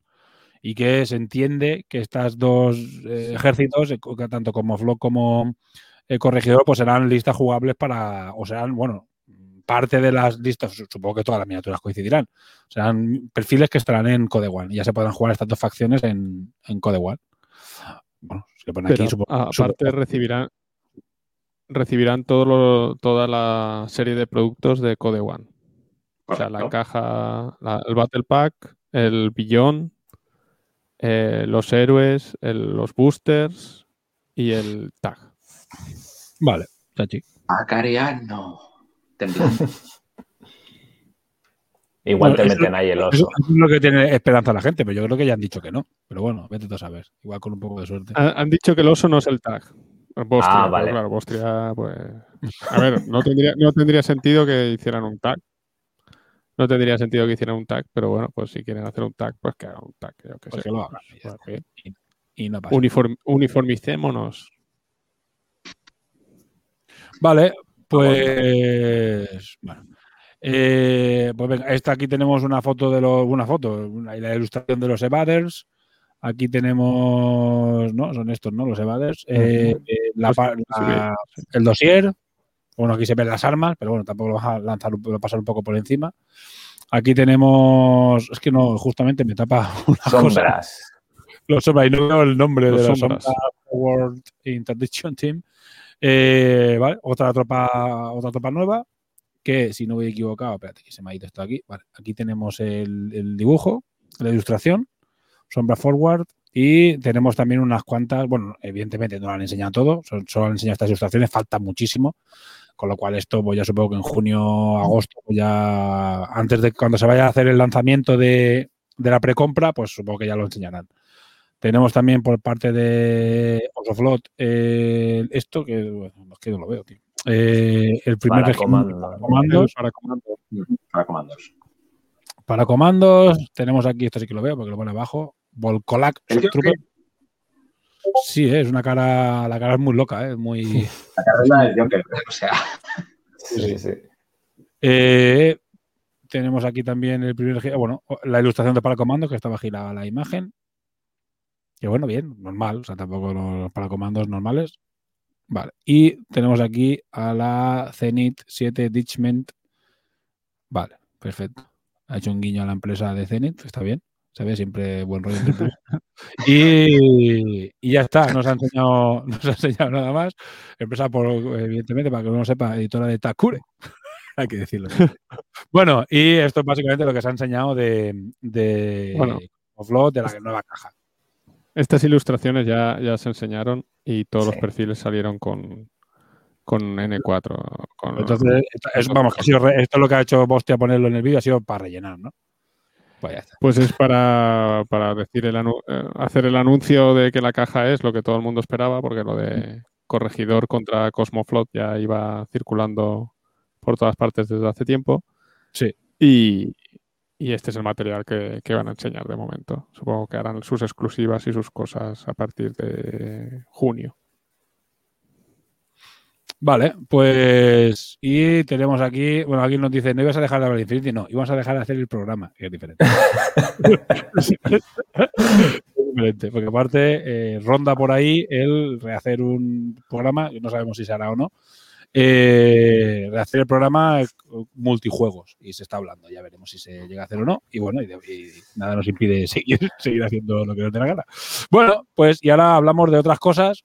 C: Y que se entiende que estas dos eh, ejércitos, eh, tanto como Flock como eh, Corregidor, pues serán listas jugables para, o serán, bueno, parte de las listas, su- supongo que todas las miniaturas coincidirán. Serán perfiles que estarán en Code One y ya se podrán jugar estas dos facciones en, en Code One. Bueno, se le pone
D: Pero
C: aquí, supongo.
D: aparte recibirán recibirán todo lo- toda la serie de productos de Code One. O sea, la caja, la- el Battle Pack, el Billón, eh, los héroes, el- los boosters y el tag.
C: Vale, chachi.
E: Acariano. Temblando.
F: Igual
C: Bueno,
F: te meten ahí el
C: Eso
F: oso.
C: es lo que tiene esperanza la gente, pero yo creo que ya han dicho que no. Pero bueno, vete tú a saber. Igual con un poco de suerte.
D: Han, han dicho que el oso no es el tag. Bostria,
F: Ah, vale.
D: claro, Bostria, pues. A ver, no tendría, no tendría sentido que hicieran un tag. No tendría sentido que hicieran un tag, pero bueno, pues si quieren hacer un tag, pues que hagan un tag. Yo
C: Pues
D: sé.
C: que lo hagan, y ya
D: Pues.
C: Y no pasa.
D: Uniform- uniformicémonos.
C: Vale, pues. Bueno. Eh, pues venga, esta aquí tenemos una foto de los. Una foto, una- la ilustración de los Evaders. Aquí tenemos, no, son estos, ¿no? Los evaders. Eh, eh, la
D: Pues,
C: la-
D: sí.
C: el dossier. Bueno, aquí se ven las armas, pero bueno, tampoco lo vas a lanzar, lo pasar un poco por encima. Aquí tenemos, es que no, justamente me tapa una cosa.
F: Sombras.
C: Los sombras, y no veo el nombre
D: Los
C: de los
D: sombras.
C: sombras World Interdiction Team. Eh, otra tropa, otra tropa nueva. Que si no voy equivocado, espérate, que se me ha ido esto aquí. Vale, aquí tenemos el, dibujo, la ilustración, sombra forward. Y tenemos también unas cuantas, bueno, evidentemente no lo han enseñado todo, solo han enseñado estas ilustraciones, falta muchísimo. Con lo cual, esto, pues ya supongo que en junio, agosto, pues ya antes de cuando se vaya a hacer el lanzamiento de, de la precompra, pues supongo que ya lo enseñarán. Tenemos también por parte de Osoflot eh, esto, que bueno, es que no lo veo, tío. Eh, el primer
F: Para comando.
C: para comandos.
D: Para comandos.
E: Para comandos.
C: Para comandos, tenemos aquí, esto sí que lo veo porque lo pone abajo. Trooper. Sí, eh, es una cara, la cara es muy loca, eh, es muy...
E: La carrera del Joker. O sea,
F: Sí, sí.
C: Eh, tenemos aquí también el primer, bueno, la ilustración de paracomandos, que estaba aquí la, la imagen. Que bueno, bien, normal, o sea, tampoco los paracomandos normales. Vale. Y tenemos aquí a la Zenith 7 Ditchment. Vale, perfecto. Ha hecho un guiño a la empresa de Zenith, está bien. Se ve siempre buen rollo y, y ya está, nos ha enseñado, nos ha enseñado nada más. Empresa, por, evidentemente, para que uno sepa, editora de Takure. Hay que decirlo. bueno, y esto es básicamente lo que se ha enseñado de, de
D: Bueno.
C: Offload, de la nueva caja.
D: Estas ilustraciones ya, ya se enseñaron y todos los perfiles salieron con, con N4. Con,
C: Entonces, esto- es- vamos, que ha sido re- esto es lo que ha hecho Bostia ponerlo en el vídeo, ha sido para rellenar, ¿no? Pues.
D: Pues es para, para decir el anu- eh, hacer el anuncio de que la caja es lo que todo el mundo esperaba, porque lo de corregidor contra Cosmoflot ya iba circulando por todas partes desde hace tiempo.
C: Sí.
D: Y, y este es el material que, que van a enseñar de momento. Supongo que harán sus exclusivas y sus cosas a partir de junio.
C: Vale, pues y tenemos aquí, bueno, aquí nos dice, no ibas a dejar de hablar de Infinity, no, íbamos a dejar de hacer el programa, que es diferente. Es diferente, porque aparte eh, ronda por ahí el rehacer un programa, no sabemos si se hará o no, eh, rehacer el programa eh, multijuegos, y se está hablando, ya veremos si se llega a hacer o no, y bueno, y, nada nos impide seguir, seguir haciendo lo que nos dé la gana. Bueno, pues y ahora hablamos de otras cosas,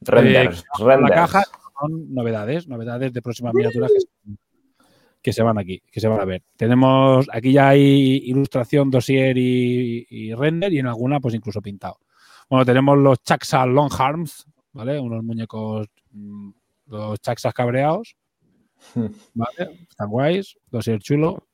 F: Renders.
C: la
F: renders.
C: caja son novedades, novedades de próximas miniaturas que, se- que se van aquí, que se van a ver. Tenemos, aquí ya hay ilustración, dossier y, y render y en alguna pues incluso pintado. Bueno, tenemos los Chaxa Long Arms, ¿vale? Unos muñecos, mm, los Chaxas cabreados, ¿vale? Están guays, dossier chulo.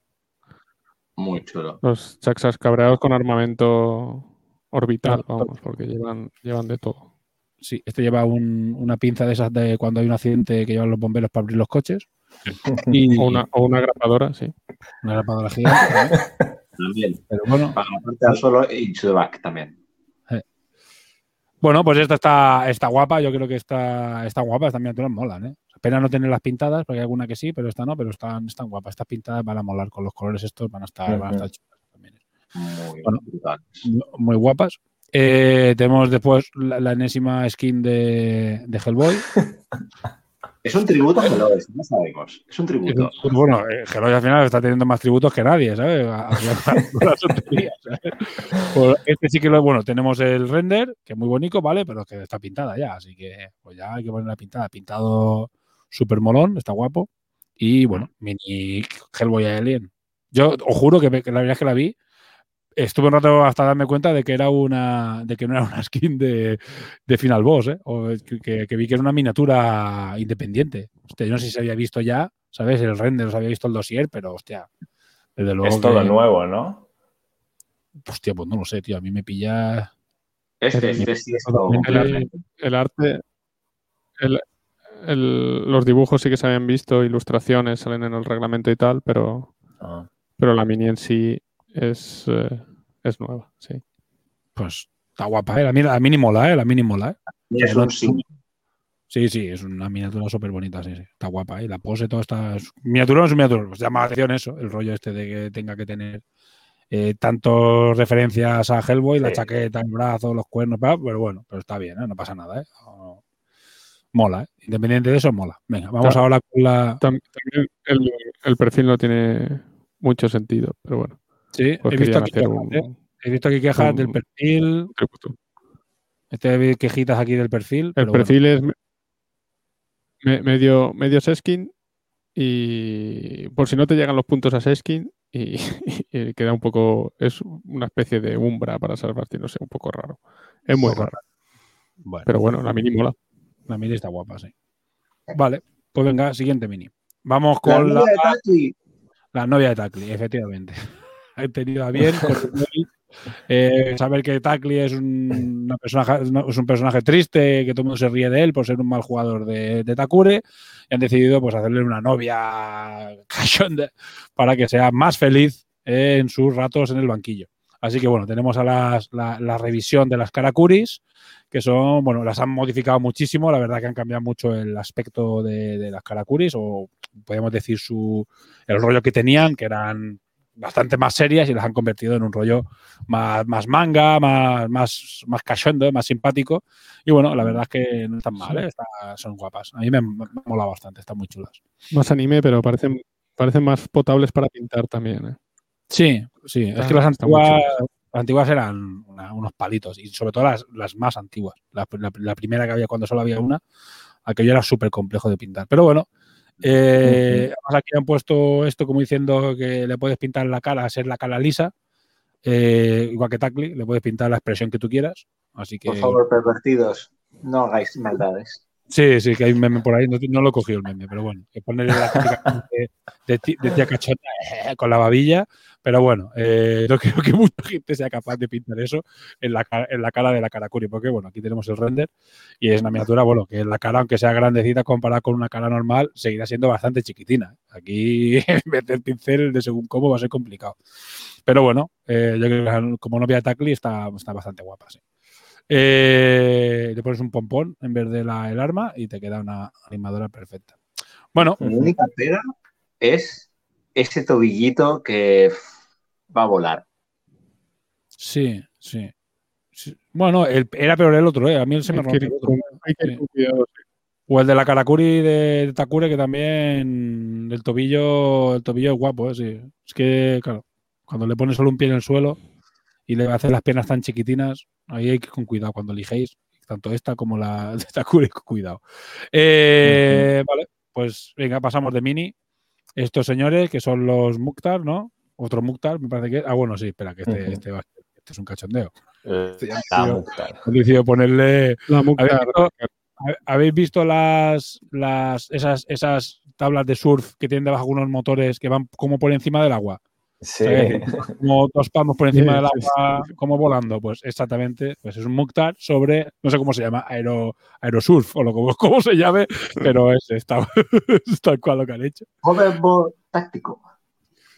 E: muy chulo.
D: Los Chaxas cabreados con armamento orbital,
C: Claro.
D: vamos, porque llevan, llevan de todo.
C: Sí, este lleva un- una pinza de esas de cuando hay un accidente que llevan los bomberos para abrir los coches. Y
D: O una, o una grapadora, sí.
C: una grapadora gigante.
E: También.
C: Pero bueno,
E: Para la parte al suelo y to the back también.
C: Bueno, pues esta está, está guapa. Yo creo que está, está guapa. Estas miniaturas molan, ¿eh? Pena no tenerlas pintadas, porque hay alguna que sí, pero esta no, pero están, están guapas. Estas pintadas van a molar con los colores estos, van a estar, van a estar chulas también.
E: Muy
C: Bueno. Muy guapas. Eh, tenemos después la, la enésima skin de, de Hellboy.
E: Es un tributo a Melodes, ya sabemos. Es un tributo.
C: Bueno, eh, Hellboy al final está teniendo más tributos que nadie, ¿sabes? A- a- con las tonterías, ¿sabes? Pues este sí que lo bueno, tenemos el render, que es muy bonito, ¿vale? Pero que está pintada ya, así que pues ya hay que ponerla pintada. Pintado súper molón, está guapo. Y bueno, mini Hellboy Alien. Yo os juro que, me- que la verdad es que la vi. Estuve un rato hasta darme cuenta de que era una. de que no era una skin de, de Final Boss, ¿eh? O que, vi que era una miniatura independiente. Hostia, yo no sé si se había visto ya, ¿sabes? El render, os había visto el dossier, pero hostia. Desde luego
F: Es todo
C: que-
F: nuevo, ¿no?
C: Hostia, pues no lo sé, tío. A mí me pilla.
E: Este, este sí es todo
D: El, el arte, el- el- los dibujos sí que se habían visto, ilustraciones salen en el reglamento y tal, pero,
F: Ah.
D: pero la mini en sí es, eh, es nueva, sí.
C: Pues está guapa, ¿eh? La, mini- la mini mola, ¿eh? La mini mola, ¿eh?
E: Es un sí.
C: Sí, sí, es una miniatura súper bonita, sí, sí. Está guapa, ¿eh? La pose, todo está. es- Miniatura no es miniatura. Pues llama la atención eso, el rollo este de que tenga que tener eh, tanto referencias a Hellboy, la chaqueta, el brazo, los cuernos, pero bueno, pero está bien, ¿eh? no pasa nada. ¿eh? No- mola, ¿eh? independiente de eso, mola. Venga, vamos ahora con la...
D: Tam- También el, el perfil no tiene mucho sentido, pero bueno.
C: Sí,
D: Pues
C: he visto aquí quejas,
D: un,
C: ¿eh? He visto aquí quejas
D: un-
C: del perfil, este quejitas aquí del perfil.
D: El
C: pero bueno.
D: perfil es me- me- medio, medio Seskin y por si no te llegan los puntos a Seskin y, y queda un poco, es una especie de umbra para salvarte, no sé, un poco raro. Es muy raro,
C: Bueno,
D: pero bueno, la mini mola.
C: la mini está guapa, sí. Vale, pues venga, siguiente mini. Vamos con la,
E: novia de Taki.
C: la novia de Tacli, efectivamente. He tenido a bien eh, saber que Tacli es un, una persona- no, es un personaje triste, que todo el mundo se ríe de él por ser un mal jugador de, de Takure, y han decidido pues hacerle una novia para que sea más feliz eh, en sus ratos en el banquillo. Así que bueno, tenemos a las- la, la revisión de las Karakuris, que son, bueno, las han modificado muchísimo, la verdad que han cambiado mucho el aspecto de, de las Karakuris, o podemos decir su, el rollo que tenían, que eran bastante más serias y las han convertido en un rollo más, más manga, más, más, más cachondo, más simpático. Y bueno, la verdad es que no están mal, ¿eh? Está- son guapas. A mí me, me mola bastante, están muy chulas.
D: Más anime, pero parecen, parecen más potables para pintar también. ¿eh?
C: Sí, sí, es que las antiguas,
D: chulas.
C: las antiguas eran una- unos palitos y sobre todo las, las más antiguas. La, la- la primera que había cuando solo había una, aquello era súper complejo de pintar. Pero bueno, eh, además aquí han puesto esto como diciendo que le puedes pintar la cara, ser la cara lisa, eh, igual que Tacli, le puedes pintar la expresión que tú quieras. Así que
E: Por favor, pervertidos, no hagáis maldades.
C: Sí, sí, que hay un meme por ahí, no, no lo he cogido el meme, pero bueno, que ponerle la de, de tía cachonda eh, con la babilla, pero bueno, eh, no creo que mucha gente sea capaz de pintar eso en la, en la cara de la Karakuri, porque bueno, aquí tenemos el render y es una miniatura, bueno, que la cara, aunque sea grandecita comparada con una cara normal, seguirá siendo bastante chiquitina. Aquí meter pincel de según cómo va a ser complicado. Pero bueno, eh, yo creo que como novia de Tacli está, está bastante guapa, sí. Eh, le pones un pompón en vez de la, el arma y te queda una animadora perfecta. Bueno,
E: Mi única pega es ese tobillito que va a volar.
C: sí, sí. Sí. Bueno, el- era peor el otro, ¿eh? A mí se me rompió el otro.
D: con- hay que ir
C: Sí.
D: con cuidado, sí.
C: O el de la Karakuri de Takure, que también el tobillo, el tobillo es guapo, ¿eh? Sí. Es que, claro, cuando le pones solo un pie en el suelo y le haces las piernas tan chiquitinas, ahí hay que ir con cuidado cuando eligéis, tanto esta como la de Takure, con cuidado. Eh, Vale, pues venga, pasamos de mini. Estos señores que son los Mukhtar, ¿no? Otro Mukhtar, me parece que. Ah, bueno, sí, espera, que este, este, va- este es un cachondeo.
F: La
C: tío.
F: Mukhtar.
C: He decidido ponerle
D: La
C: ¿Habéis
D: Mukhtar,
C: visto, ha- habéis visto las, las esas, esas tablas de surf que tienen debajo unos motores que van como por encima del agua?
F: Sí.
C: Como dos palmos por encima
D: Sí,
C: del
D: sí,
C: agua, como volando. Pues exactamente, pues es un Mukhtar sobre, no sé cómo se llama, aero, aerosurf o lo como, como se llame, pero es, está, es tal cual lo que han hecho.
E: Hoverboard táctico.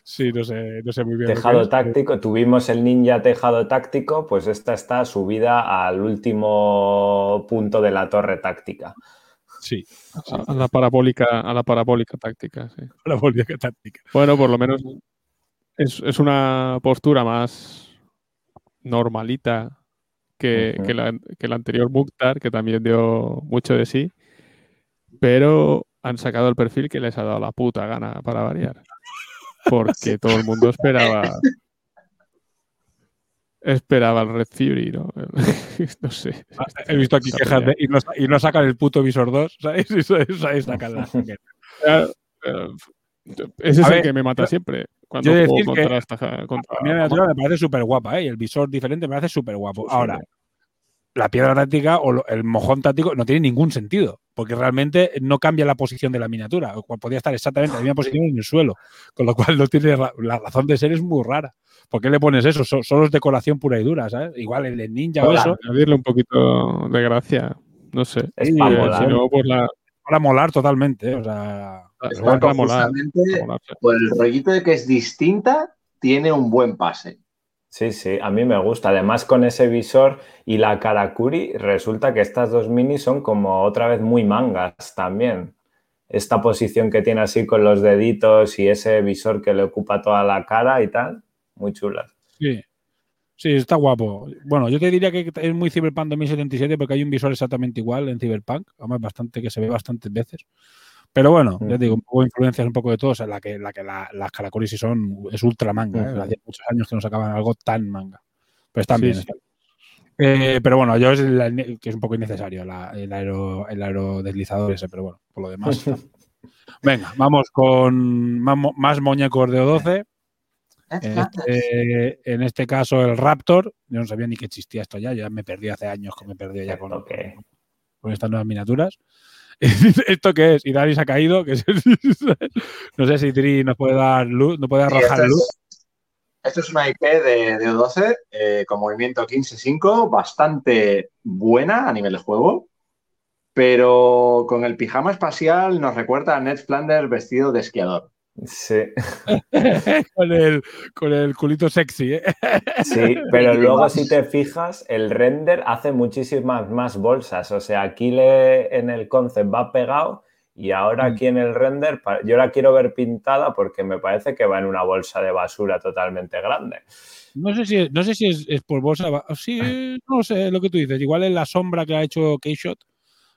C: Sí, no sé, no sé muy bien.
F: Tejado táctico, tuvimos el ninja tejado táctico, pues esta está subida al último punto de la torre táctica.
C: Sí,
D: a, a la parabólica, a la parabólica táctica, sí.
C: la política táctica.
D: Bueno, por lo menos es, es una postura más normalita que,
F: Ujú.
D: que la, que la anterior Mukhtar, que también dio mucho de sí, pero han sacado el perfil que les ha dado la puta gana para variar. Porque todo el mundo esperaba. Esperaba el Red Fury, ¿no? no sé.
C: Ah, He visto aquí quejas de, y, no, y no sacan el puto visor 2, ¿sabes? Sa- sa- sacan la-
D: Claro, eh, Ese
C: A
D: es
C: ver,
D: el que me mata
C: yo-
D: siempre. Cuando
C: yo
D: juego
C: decir que
D: contra esta. Contra
C: A mí la me parece súper guapa, ¿eh? Y el visor diferente me parece súper guapo. Ahora, la piedra táctica o lo- el mojón táctico no tiene ningún sentido, porque realmente no cambia la posición de la miniatura. o Podría estar exactamente en la misma posición en el suelo, con lo cual no tiene ra- la razón de ser es muy rara. ¿Por qué le pones eso? So- Solo es decoración pura y dura, ¿sabes? Igual el de ninja o
E: Hola.
C: eso,
D: añadirle un poquito de gracia. No sé.
F: Es
C: Sí,
F: para
D: Eh,
F: molar.
D: si no, pues la.
C: para molar totalmente, ¿eh? o sea,
D: la-
E: Es
D: la van a
E: porque
D: molar, molar,
E: por el rollito de que es distinta, tiene un buen pase.
F: Sí, sí, a mí me gusta. Además, con ese visor y la Karakuri, resulta que estas dos minis son como otra vez muy mangas también. Esta posición que tiene así con los deditos y ese visor que le ocupa toda la cara y tal, muy chulas.
C: Sí. Sí, está guapo. Bueno, yo te diría que es muy Cyberpunk 2077 porque hay un visor exactamente igual en Cyberpunk, además bastante que se ve bastantes veces. Pero bueno, ya te digo, un poco influencias un poco de todo. O sea, la que, la que la- las Caracolis sí son, es ultra manga. ¿eh?
D: Ujú.
C: Hace muchos años que no sacaban algo tan manga. Pero están
D: Sí,
C: bien.
D: sí.
C: están bien. Eh, pero bueno, yo es la- que es un poco innecesario la- el, aero, el aerodeslizador ese, pero bueno, por lo demás. Venga, vamos con más, muñecos de O12. En este, en este caso, el Raptor. Yo no sabía ni que existía esto ya. Ya me perdí hace años, que me perdí ya con, con estas nuevas miniaturas. ¿Esto qué es? Y se ha caído. que no sé si Tri nos puede dar luz, nos puede arrojar luz.
E: es, esto es una IP de, de O12 eh, con movimiento 15-5, bastante buena a nivel de juego, pero con el pijama espacial nos recuerda a Ned Flanders vestido de esquiador.
F: Sí,
C: con, el, con el culito sexy. ¿eh?
F: sí, pero luego si te fijas, el render hace muchísimas más bolsas. O sea, aquí le, en el concept va pegado y ahora
C: Mm.
F: aquí en el render, yo la quiero ver pintada porque me parece que va en una bolsa de basura totalmente grande.
C: No sé si, no sé si es, es por bolsa. Sí, no sé lo que tú dices. Igual es la sombra que ha hecho Keyshot,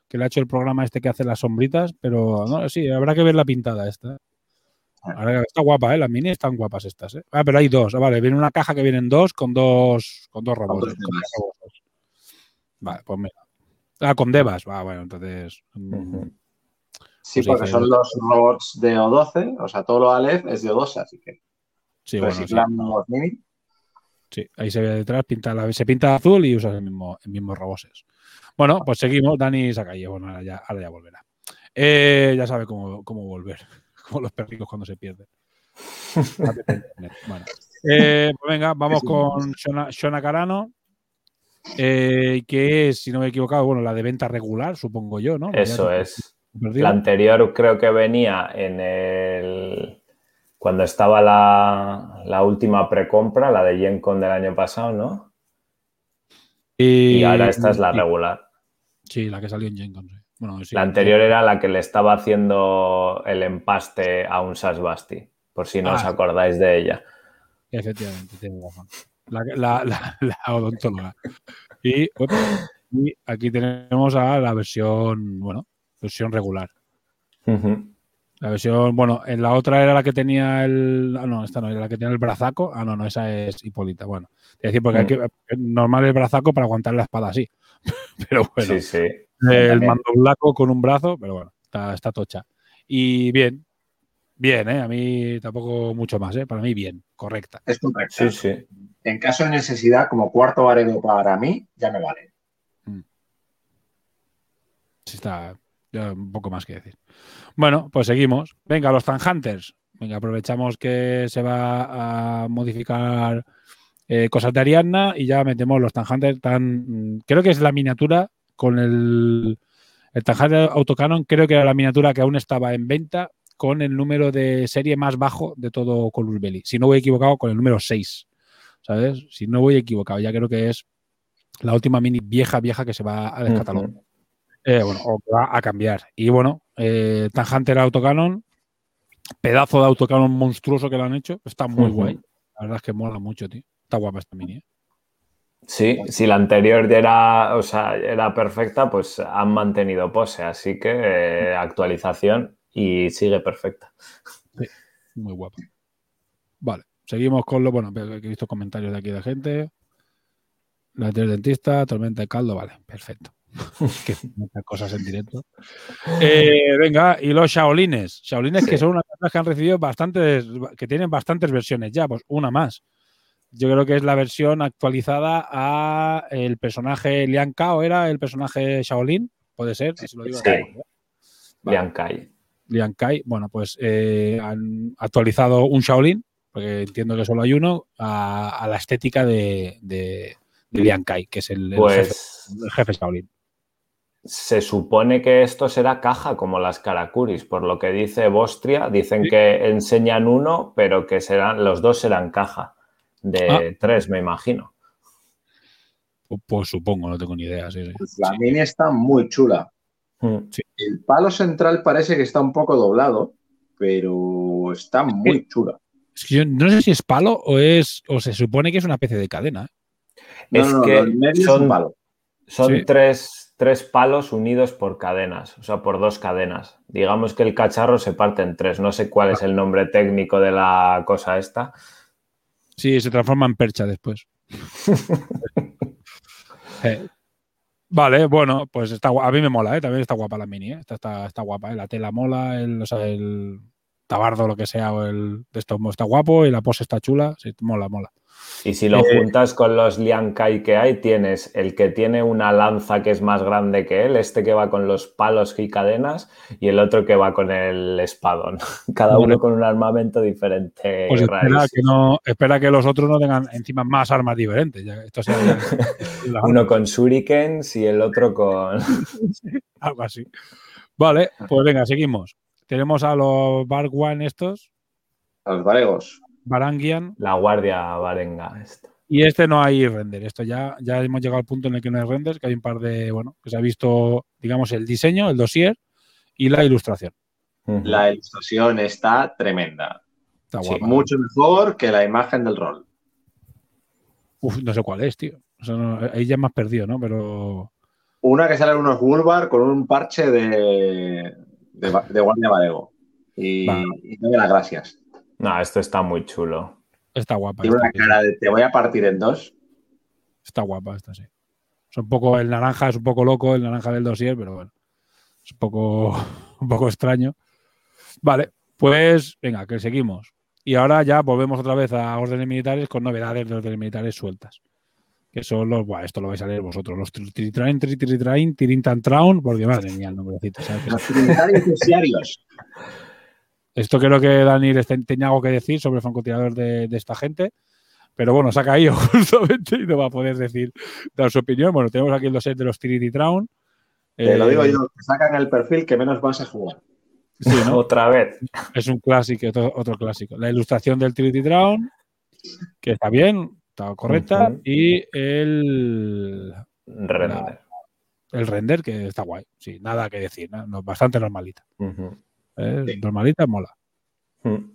C: que le ha hecho el programa este que hace las sombritas, pero no, sí, habrá que ver la pintada esta. Que- Está guapa, ¿eh? Las mini están guapas estas, ¿eh? Ah, pero hay dos. Ah, Vale, viene una caja que vienen dos con dos, con dos robots.
E: dos
C: con
E: devas.
C: dos robots. Vale, pues mira. Ah, con Devas. Va, bueno, entonces. mm.
E: Sí,
C: Pues
E: porque son los robots de O12, o sea, todo lo Aleph es de O12, así que
C: Sí, bueno, sí.
E: los mini.
C: Sí, ahí se ve detrás, pinta la- se pinta azul y usa el mismo, el mismo roboses. Bueno, pues seguimos. Dani caído. Bueno, ahora ya, ahora ya volverá. Eh, ya sabe cómo, cómo volver. Como los perricos cuando se pierden. bueno. Eh, pues venga, vamos con Shona, Shona Carano. eh, que es, si no me he equivocado, bueno, la de venta regular, supongo yo, ¿no?
F: Eso es.
C: perdido.
F: La anterior creo que venía en el. Cuando estaba la, la última precompra, la de GenCon del año pasado, ¿no? Y ahora esta es la regular.
C: Sí, la que salió en Gen Con, sí. Bueno, sí.
F: La anterior era la que le estaba haciendo el empaste a un Sasbasti, por si no
C: Ah.
F: os acordáis de ella.
C: Efectivamente, tiene razón. La, la, la- la odontóloga. Y, aquí tenemos a la versión, bueno, versión regular. La versión, bueno, en la otra era la que tenía el. Ah, no, esta no, era la que tenía el brazaco. Ah, no, no, esa es Hipólita. Bueno, es decir, porque que, normal el brazaco para aguantar la espada así. Pero bueno,
F: Sí, sí.
C: El mando blanco con un brazo, pero bueno, está, está tocha. Y bien, bien, ¿eh? A mí tampoco mucho más, ¿eh? Para mí bien, correcta.
E: Es.
F: Sí, sí.
E: En caso de necesidad, como cuarto varero para mí, ya me vale.
C: Sí, está ya un poco más que decir. Bueno, pues seguimos. Venga, los Tan Hunters. Venga, aprovechamos que se va a modificar eh, cosas de Ariadna y ya metemos los Tan Hunters tan. mm, Creo que es la miniatura con el. El Tan Hunter Autocanon, creo que era la miniatura que aún estaba en venta con el número de serie más bajo de todo Colus Belli. Si no voy equivocado, con el número 6. ¿Sabes? Si no voy equivocado, ya creo que es la última mini vieja, vieja que se va a descatalogar. Eh, bueno, o va a cambiar. Y bueno, eh, Tan Hunter Autocanon, pedazo de autocanon monstruoso que lo han hecho, está muy guay. La verdad es que mola mucho, tío. Está guapa esta mini. ¿eh?
F: Sí, si la anterior era, o sea, era perfecta, pues han mantenido pose, así que eh, actualización y sigue perfecta.
C: Muy guapa. Vale, seguimos con lo. Bueno, he visto comentarios de aquí de gente. La anterior dentista, tormenta de caldo, vale, perfecto. que muchas cosas en directo. Eh, venga, y los Shaolines. Shaolines que
F: Sí.
C: son unas que han recibido bastantes, que tienen bastantes versiones ya, pues una más. Yo creo que es la versión actualizada a el personaje Lian Kao, ¿era el personaje Shaolin? Puede ser, si lo digo
F: Sí.
C: Vale.
F: Lian Kai.
C: Lian Kai, bueno, pues eh, han actualizado un Shaolin, porque entiendo que solo hay uno, a, a la estética de, de, de Lian Kai, que es el, el jefe,
F: Pues
C: el jefe Shaolin.
F: se supone que esto será caja como las Karakuris, por lo que dice Bostria, dicen
C: Sí.
F: que enseñan uno, pero que serán, los dos serán caja. De
C: Ah.
F: tres, me imagino.
C: Pues supongo, no tengo ni idea. sí, sí.
E: Pues la
C: Sí.
E: mini está muy chula.
F: Mm.
E: El palo central parece que está un poco doblado, pero está muy chula.
C: Es que yo no sé si es palo o es. o se supone que es una especie de cadena. ¿eh?
E: No,
F: es
E: no,
F: que
E: es
F: son,
E: un palo.
F: son
C: Sí.
F: tres, tres palos unidos por cadenas, o sea, por dos cadenas. Digamos que el cacharro se parte en tres. No sé cuál es el nombre técnico de la cosa esta.
C: Sí, se transforma en percha después. Eh, Vale, bueno, pues está a mí me mola, ¿eh? también está guapa la mini, ¿eh? está, está, está guapa, ¿eh? la tela mola, el, o sea, el tabardo, lo que sea, o el de esto está guapo y la pose está chula, sí, mola, mola.
F: Y si lo
C: Eh,
F: juntas con los Liankai que hay, tienes el que tiene una lanza que es más grande que él, este que va con los palos y cadenas, y el otro que va con el espadón. Cada uno con un armamento diferente.
C: Pues espera que, no, espera que los otros no tengan encima más armas diferentes. ya, esto sea ya-
F: Uno con shurikens y el otro con...
C: algo así. Vale, pues venga, seguimos. Tenemos a los Barwan estos,
E: A los varegos.
C: Barangian,
F: La guardia varenga. esta.
C: y este no hay render. Esto ya, ya hemos llegado al punto en el que no hay renders, que hay un par de, bueno, que se ha visto, digamos, el diseño, el dossier y la ilustración.
E: La ilustración está tremenda.
C: Está
E: Sí, mucho mejor que la imagen del rol.
C: Uf, no sé cuál es, tío. O sea, no- ahí ya me has perdido, ¿no? Pero
E: Una que sale en unos Wulbar con un parche de, de, guardia varego. Y,
C: Vale.
E: y doy las gracias.
F: No, esto está muy chulo.
C: está guapa.
E: Tiene una
C: sí.
E: cara de te voy a partir en dos.
C: Está guapa esta, sí. Es un poco, el naranja es un poco loco, el naranja del dossier, pero bueno. Es un poco, un poco extraño. Vale, pues venga, que seguimos. Y ahora ya volvemos otra vez a órdenes militares con novedades de órdenes militares sueltas. Que son los, buah, esto lo vais a leer vosotros, los Tiritrain, Tiritrain, Tirintantraun, porque madre mía el nombrecito. ¿sabes?
E: Los terciarios.
C: Esto creo que Dani les ten- tenía algo que decir sobre el francotirador de, de esta gente. Pero bueno, se ha caído justamente y no va a poder decir, dar su opinión. Bueno, tenemos aquí el dossier de los Trinity Traun.
E: Te lo
C: Eh,
E: digo yo, que sacan el perfil que menos vas a jugar.
C: sí, ¿no?
F: Otra vez.
C: Es un clásico, otro, otro clásico. La ilustración del Trinity Traun, que está bien, está correcta.
F: Ujú.
C: Y el,
F: Render.
C: el render, que está guay. Sí, nada que decir, ¿no? Bastante normalita.
F: Ujú.
C: ¿Eh?
E: Sí.
C: Normalita, mola.
F: Mm.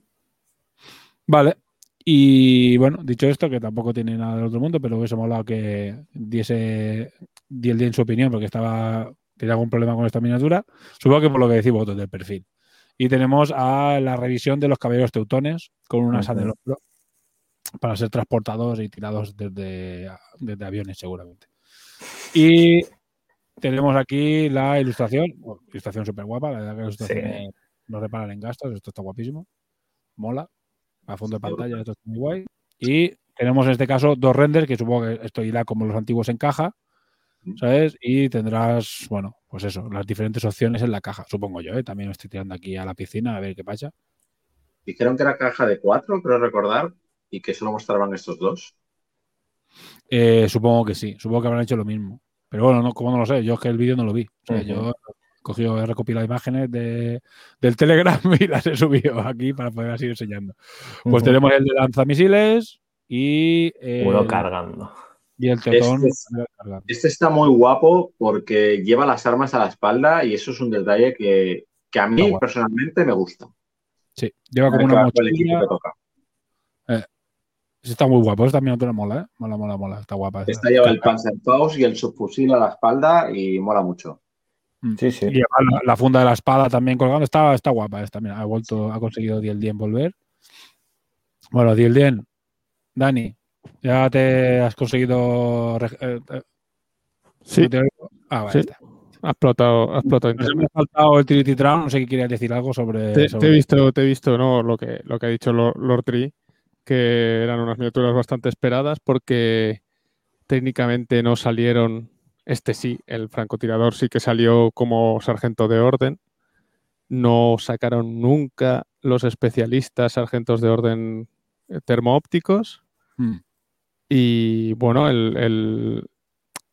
C: Vale. Y bueno, dicho esto, que tampoco tiene nada del otro mundo, pero hubiese molado que diese di el día en su opinión, porque estaba tenía algún problema con esta miniatura. Supongo que por lo que decís vosotros del perfil. Y tenemos a la revisión de los caballeros teutones con una asa del hombro para ser transportados y tirados desde, desde aviones, seguramente. Y tenemos aquí la ilustración, bueno, ilustración súper guapa, la verdad que la ilustración
F: Sí.
C: No reparan en gastos, esto está guapísimo, mola, a fondo de pantalla, esto está muy guay. Y tenemos en este caso dos renders, que supongo que esto irá como los antiguos en caja, ¿sabes? Y tendrás, bueno, pues eso, las diferentes opciones en la caja, supongo yo, ¿eh? También me estoy tirando aquí a la piscina a ver qué pasa.
E: Dijeron que era caja de cuatro, creo recordar, y que solo mostraban estos dos.
C: Eh, supongo que sí, supongo que habrán hecho lo mismo. Pero bueno, no, como no lo sé, yo es que el vídeo no lo vi. O sea, yo he cogido, he recopilado imágenes de, del Telegram y las he subido aquí para poder ir enseñando. Pues tenemos el de lanzamisiles y, el-
F: Uno cargando.
C: y el teotón.
E: Este es- Este está muy guapo porque lleva las armas a la espalda y eso es un detalle que, que a mí personalmente me gusta.
C: Sí, lleva como una mochila. Sí, Está muy guapo, esta miniatura mola, ¿eh? Mola, mola, mola. Está guapa. esta.
E: Esta lleva el Panzerfaust y el subfusil a la espalda y mola mucho.
F: Sí, sí.
C: Y lleva la, la funda de la espada también colgando. Está, está guapa esta. Mira, ha vuelto, ha conseguido Diel volver. Bueno, Diel Dani, ya te has conseguido. eh, eh,
D: Sí,
C: ¿no te oigo? Ah, vale.
D: Sí.
C: está.
D: ha explotado, ha explotado
C: Nos
D: internet.
C: hemos saltado el Trinity. No sé qué querías decir algo sobre.
D: Te,
C: sobre-
D: te he visto, te he visto, ¿no? Lo que, lo que ha dicho Lord, Lord Tree, que eran unas miniaturas bastante esperadas porque técnicamente no salieron. Este sí, el francotirador sí que salió como sargento de orden. No sacaron nunca los especialistas sargentos de orden eh, termoópticos.
C: Mm.
D: Y bueno, el, el-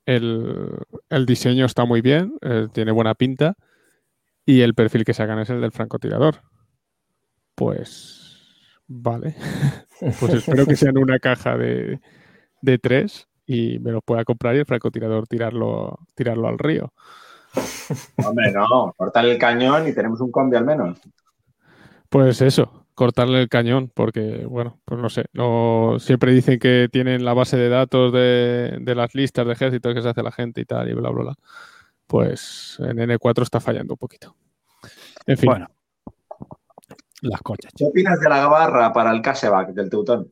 D: el- el diseño está muy bien, eh, tiene buena pinta. Y el perfil que sacan es el del francotirador. Pues vale. Pues espero que sean una caja de, de tres y me lo pueda comprar y el francotirador tirarlo, tirarlo al río.
E: Hombre, no, cortar el cañón y tenemos un combi al menos.
D: Pues eso. cortarle el cañón, porque, bueno, pues no sé, no, siempre dicen que tienen la base de datos de, de las listas de ejércitos que se hace la gente y tal, y bla, bla, bla. Pues en N4 está fallando un poquito. En fin,
C: Bueno. Las cochas.
E: ¿Qué opinas de la barra para el caseback del Teutón?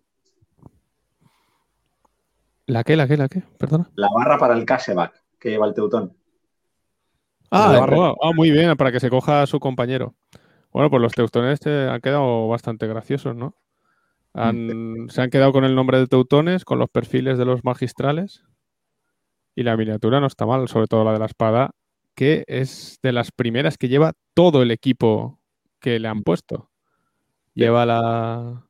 D: ¿La qué, la qué, la qué? Perdona.
E: La barra para el caseback que lleva el Teutón.
D: Ah,
C: La barra.
D: ah, muy bien, para que se coja a su compañero. Bueno, pues los teutones han quedado bastante graciosos, ¿no? Han- se han quedado con el nombre de teutones, con los perfiles de los magistrales. Y la miniatura no está mal, sobre todo la de la espada, que es de las primeras que lleva todo el equipo que le han puesto. Lleva la,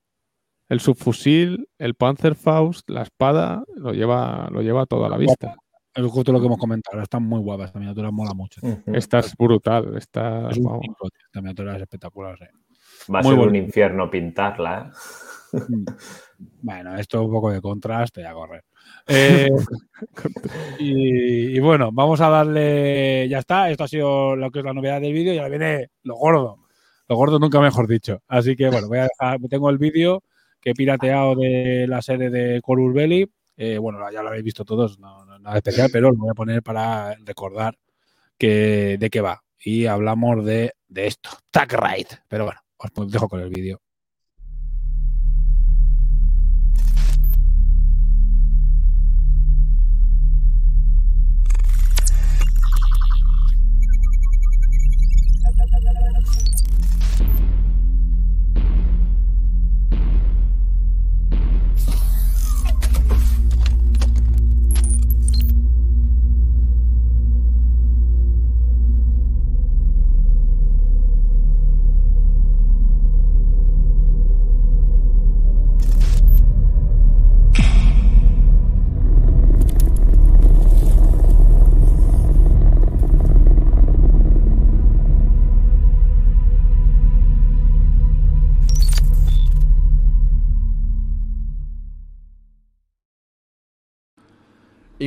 D: el subfusil, el Panzerfaust, la espada, lo lleva, lo lleva todo a la vista.
C: Es justo lo que hemos comentado. ahora Está muy guapa esta miniatura, mola mucho.
D: Esta es brutal, esta,
C: Es cinco, tío. Esta miniatura es espectacular. sí.
F: Va a
C: Muy
F: ser un infierno pintarla, ¿eh?
C: Mm. Bueno, esto es un poco de contraste y a correr. Eh, y, y bueno, vamos a darle. Ya está. Esto ha sido lo que es la novedad del vídeo y ahora viene lo gordo. Lo gordo nunca mejor dicho. Así que bueno, voy a dejar. Tengo el vídeo que he pirateado de la serie de Corus Belly. Eh, bueno, ya lo habéis visto todos, no, no- nada especial, pero lo voy a poner para recordar que, de qué va. Y hablamos de, de esto, Tag Raid. Pero bueno, os dejo con el vídeo.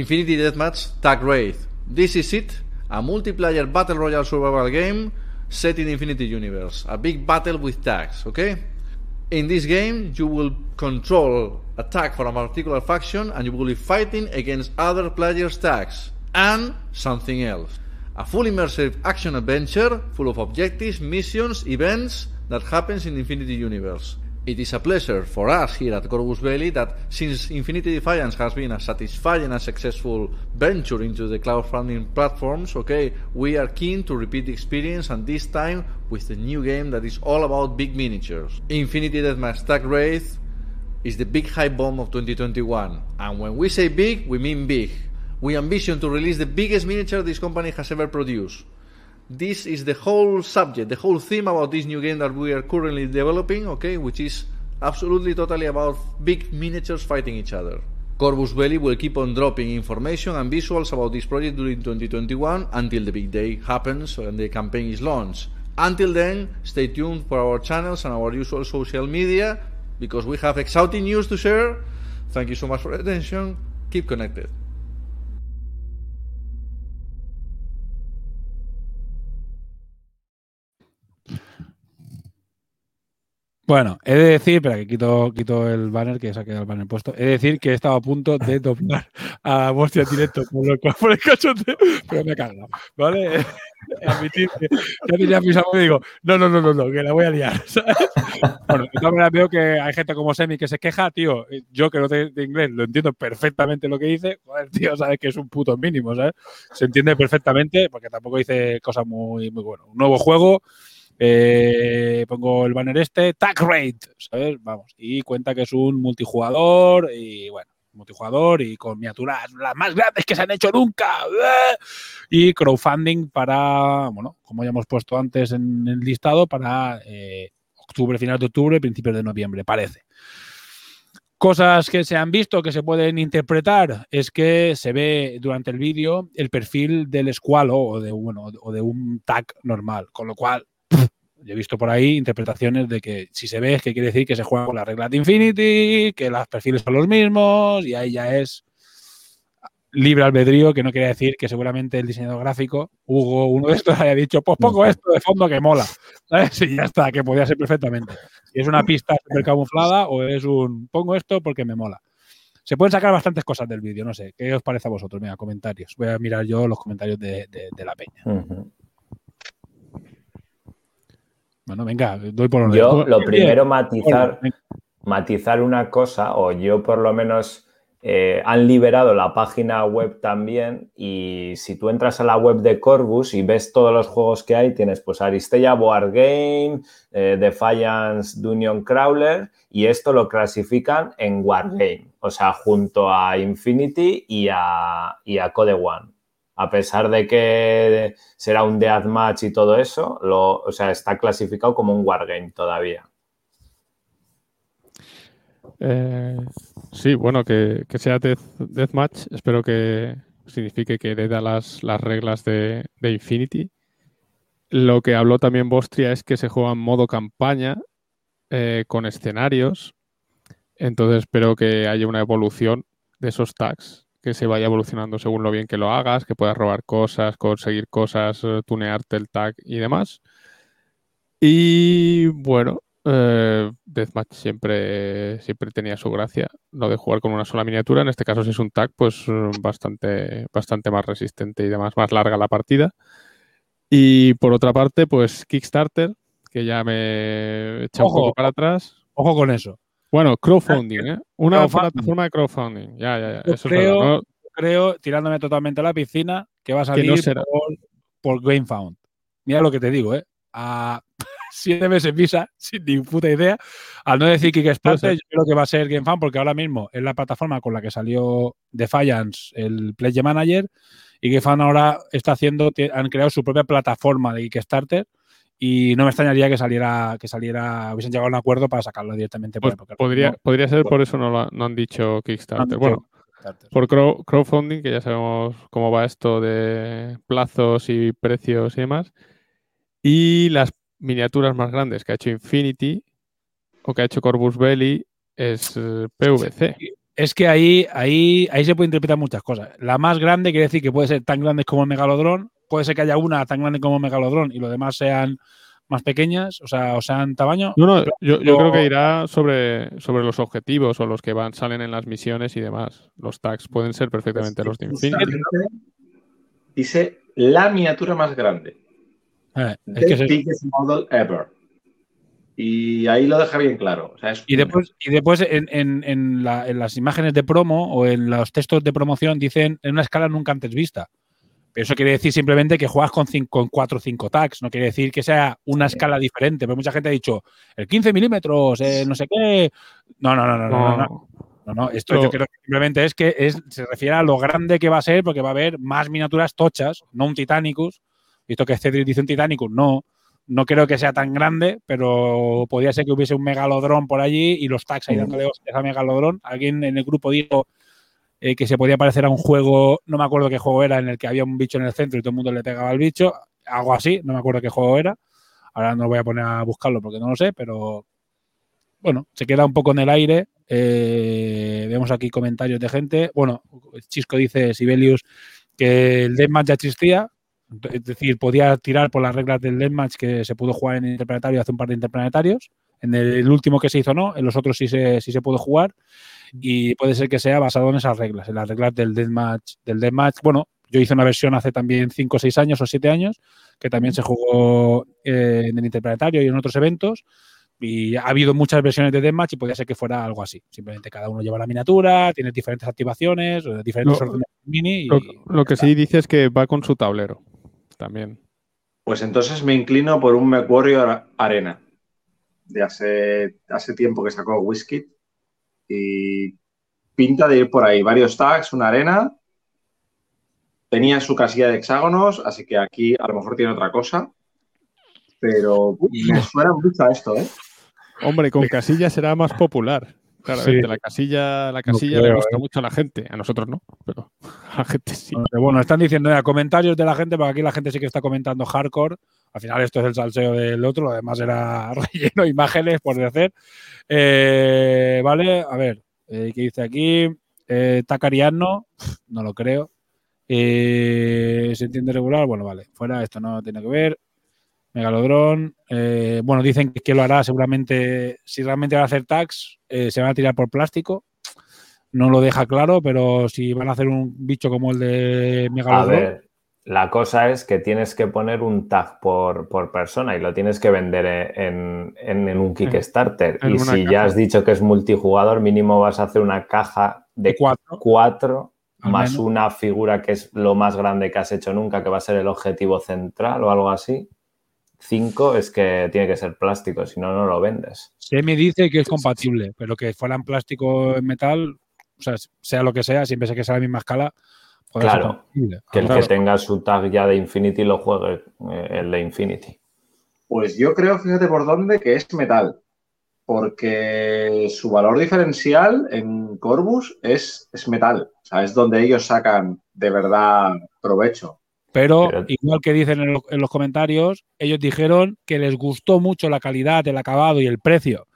G: Infinity Deathmatch Tag Wraith. This is it, a multiplayer battle royale survival game set in Infinity Universe. A big battle with tags, okay? In this game, you will control a tag for a particular faction and you will be fighting against other players' tags and something else. A full immersive action adventure full of objectives, missions, events that happens in Infinity Universe. It is a pleasure for us here at Corvus Belli that since Infinity Defiance has been a satisfying and successful venture into the crowdfunding platforms, okay, we are keen to repeat the experience and this time with a new game that is all about big miniatures. Infinity Deathmatch Stack Wraith is the big hype bomb of 2021. And when we say big, we mean big. We ambition to release the biggest miniature this company has ever produced. This is the whole subject, the whole theme about this new game that we are currently developing, okay, which is absolutely totally about big miniatures fighting each other. Corvus Belli will keep on dropping information and visuals about this project during 2021 until the big day happens and the campaign is launched. Until then, stay tuned for our channels and our usual social media because we have exciting news to share. Thank you so much for your attention. Keep connected.
C: Bueno, he de decir, espera que quito, quito el banner, que se ha quedado el banner puesto. He de decir que he estado a punto de doblar a Bostia directo por, lo, por el cachondeo, pero me he cagado, ¿vale? Admitir que ya tenía pisado y digo, no, no, no, no, no, que la voy a liar, ¿sabes? Bueno, de veo que hay gente como Semi que se queja, tío, yo que no sé de inglés lo entiendo perfectamente lo que dice, joder, tío, sabes que es un puto mínimo, ¿sabes? Se entiende perfectamente porque tampoco dice cosas muy, muy buenas. Un nuevo juego, eh, pongo el banner este, Tag Raid, ¿sabes? Vamos, y cuenta que es un multijugador y bueno, multijugador y con miniaturas las más grandes que se han hecho nunca. ¡eh! Y crowdfunding para, bueno, como ya hemos puesto antes en el listado, para eh, octubre, final de octubre, principios de noviembre, parece. Cosas que se han visto, que se pueden interpretar, es que se ve durante el vídeo el perfil del escualo o de, bueno, o de un tag normal, con lo cual yo he visto por ahí interpretaciones de que si se ve es que quiere decir que se juega con las reglas de Infinity, que los perfiles son los mismos y ahí ya es libre albedrío, que no quiere decir que seguramente el diseñador gráfico, Hugo, uno de estos, haya dicho, pues pongo esto de fondo que mola. ¿Sabes? Y ya está, que podía ser perfectamente. Si es una pista súper camuflada o es un pongo esto porque me mola. Se pueden sacar bastantes cosas del vídeo, no sé. ¿Qué os parece a vosotros? Mira, comentarios. Voy a mirar yo los comentarios de, de- de la peña. Bueno, venga, doy por orden.
F: Yo lo primero matizar, matizar una cosa, o yo por lo menos eh, han liberado la página web también y si tú entras a la web de Corvus y ves todos los juegos que hay, tienes pues Aristella Board Game, eh, Defiance Dungeon Crawler y esto lo clasifican en Wargame, o sea, junto a Infinity y a, y a Code One. A pesar de que será un deathmatch y todo eso, lo, o sea, está clasificado como un Wargame todavía.
D: Eh, sí, bueno, que, sea Death, Deathmatch, espero que signifique que hereda las, las reglas de, de Infinity. Lo que habló también Bostria es que se juega en modo campaña eh, con escenarios. Entonces espero que haya una evolución de esos tags, que se vaya evolucionando según lo bien que lo hagas, que puedas robar cosas, conseguir cosas, eh, tunearte el tag y demás. Y bueno, eh, Deathmatch siempre, siempre tenía su gracia, lo de jugar con una sola miniatura. En este caso, si es un tag, pues eh, bastante, bastante más resistente y demás, más larga la partida. Y por otra parte, pues Kickstarter, que ya me echa un poco para atrás.
C: Ojo con eso.
D: Bueno, crowdfunding, ¿eh? Una
C: Crowdfunding.
D: plataforma de crowdfunding. Ya, ya, ya.
C: Yo
D: Eso es
C: creo-
D: verdad, ¿no?
C: Creo, tirándome totalmente a la piscina, que va a salir
D: no será.
C: por, por GameFound. Mira lo que te digo, ¿eh? A siete meses visa, sin ni puta idea. Al no decir Kickstarter, yo creo que va a ser GameFound, porque ahora mismo es la plataforma con la que salió Defiance, el Pledge Manager, y GameFound ahora está haciendo, han creado su propia plataforma de Kickstarter. Y no me extrañaría que saliera, que saliera, hubiesen llegado a un acuerdo para sacarlo directamente por
D: Pues podría,
C: no-
D: podría ser por eso no, lo no han dicho
C: no han
D: Kickstarter.
C: dicho
D: Bueno,
C: Kickstarter.
D: por crow- crowdfunding, que ya sabemos cómo va esto de plazos y precios y demás. Y las miniaturas más grandes que ha hecho Infinity o que ha hecho Corvus Belli es eh, PVC.
C: Es que ahí, ahí, ahí se puede interpretar muchas cosas. La más grande quiere decir que puede ser tan grande como el megalodrón, puede ser que haya una tan grande como megalodrón y los demás sean más pequeñas, o sea, o sean tamaño.
D: No, no, yo, yo creo que irá sobre, sobre los objetivos o los que van, salen en las misiones y demás. Los tags pueden ser perfectamente los de Infinity.
E: Dice la miniatura más grande.
C: Eh, es
E: The
C: que se-
E: biggest model ever. Y ahí lo deja bien claro. O sea, es
C: y después, y después en, en- en la- en las imágenes de promo o en los textos de promoción dicen en una escala nunca antes vista. Pero eso quiere decir simplemente que juegas con, cinco, con 4 o 5 tags. No quiere decir que sea una escala diferente. Pero mucha gente ha dicho el 15 milímetros, el no sé qué. No, no, no, no. no, no, no.
D: No,
C: No, no, esto yo creo que simplemente es que es, se refiere a lo grande que va a ser, porque va a haber más miniaturas tochas, no un Titanicus. Visto que Cedric dice un Titanicus, no, no creo que sea tan grande, pero podría ser que hubiese un megalodrón por allí y los tags ahí dándole hostias a megalodrón. Alguien en el grupo dijo eh, que se podía parecer a un juego, no me acuerdo qué juego era, en el que había un bicho en el centro y todo el mundo le pegaba al bicho. Algo así, no me acuerdo qué juego era. Ahora no voy a poner a buscarlo porque no lo sé, pero bueno, se queda un poco en el aire. Eh, vemos aquí comentarios de gente. Bueno, Chisco dice, Sibelius, que el Deathmatch ya existía. Es decir, podía tirar por las reglas del Deathmatch que se pudo jugar en Interplanetario hace un par de Interplanetarios. En el último que se hizo no, en los otros sí se, sí se pudo jugar. Y puede ser que sea basado en esas reglas, en las reglas del Deathmatch. Del Deathmatch. Bueno, yo hice una versión hace también 5 o 6 años o 7 años, que también se jugó eh, en el Interplanetario y en otros eventos. Y ha habido muchas versiones de Deathmatch y podría ser que fuera algo así. Simplemente cada uno lleva la miniatura, tiene diferentes activaciones, eh, diferentes
D: Lo-
C: órdenes mini. Y,
D: Lo, lo que sí dice es que va con su tablero también.
E: Pues entonces me inclino por un MechWarrior Arena. De hace, hace tiempo que sacó Whisky. Y pinta de ir por ahí. Varios tags, una arena. Tenía su casilla de hexágonos, así que aquí a lo mejor tiene otra cosa. Pero me suena mucho a esto, ¿eh?
D: Hombre, con casilla será más popular. Claramente,
C: Sí.
D: la casilla, la casilla
C: creo,
D: le gusta mucho a la gente. A nosotros no, pero a la gente sí.
C: Bueno, están diciendo ya comentarios de la gente, porque aquí la gente sí que está comentando hardcore. Al final esto es el salseo del otro, lo demás era relleno, imágenes por hacer. Eh, vale, a ver, eh, ¿qué dice aquí? Eh, Tac Ariadno, no lo creo. Eh, ¿Se entiende regular? Bueno, vale. Fuera, esto no tiene que ver. Megalodrón. eh, bueno, dicen que, lo hará seguramente. Si realmente van a hacer tags, eh, se van a tirar por plástico. No lo deja claro, pero si van a hacer un bicho como el de
F: A
C: Megalodrón.
F: ver, la cosa es que tienes que poner un tag por, por persona y lo tienes que vender en, en- en un Kickstarter.
D: en
F: y si
D: caja.
F: ya has dicho que es multijugador, mínimo vas a hacer una caja de
C: cuatro.
F: cuatro más
C: menos.
F: una figura que es lo más grande que has hecho nunca, que va a ser el objetivo central o algo así. Cinco es que tiene que ser plástico, si no, no lo vendes.
C: Se me dice que es compatible, pero que fuera en plástico en metal, o sea, sea lo que sea, siempre sé que sea la misma escala.
F: Claro. Que el
C: Claro.
F: que tenga su tag ya de Infinity lo juegue eh, el de Infinity.
E: Pues yo creo, fíjate por dónde, que es metal. Porque su valor diferencial en Corbus es, es metal. O sea, es donde ellos sacan de verdad provecho.
C: Pero,
F: Pero-
C: igual que dicen en, lo- en los comentarios, ellos dijeron que les gustó mucho la calidad, el acabado y el precio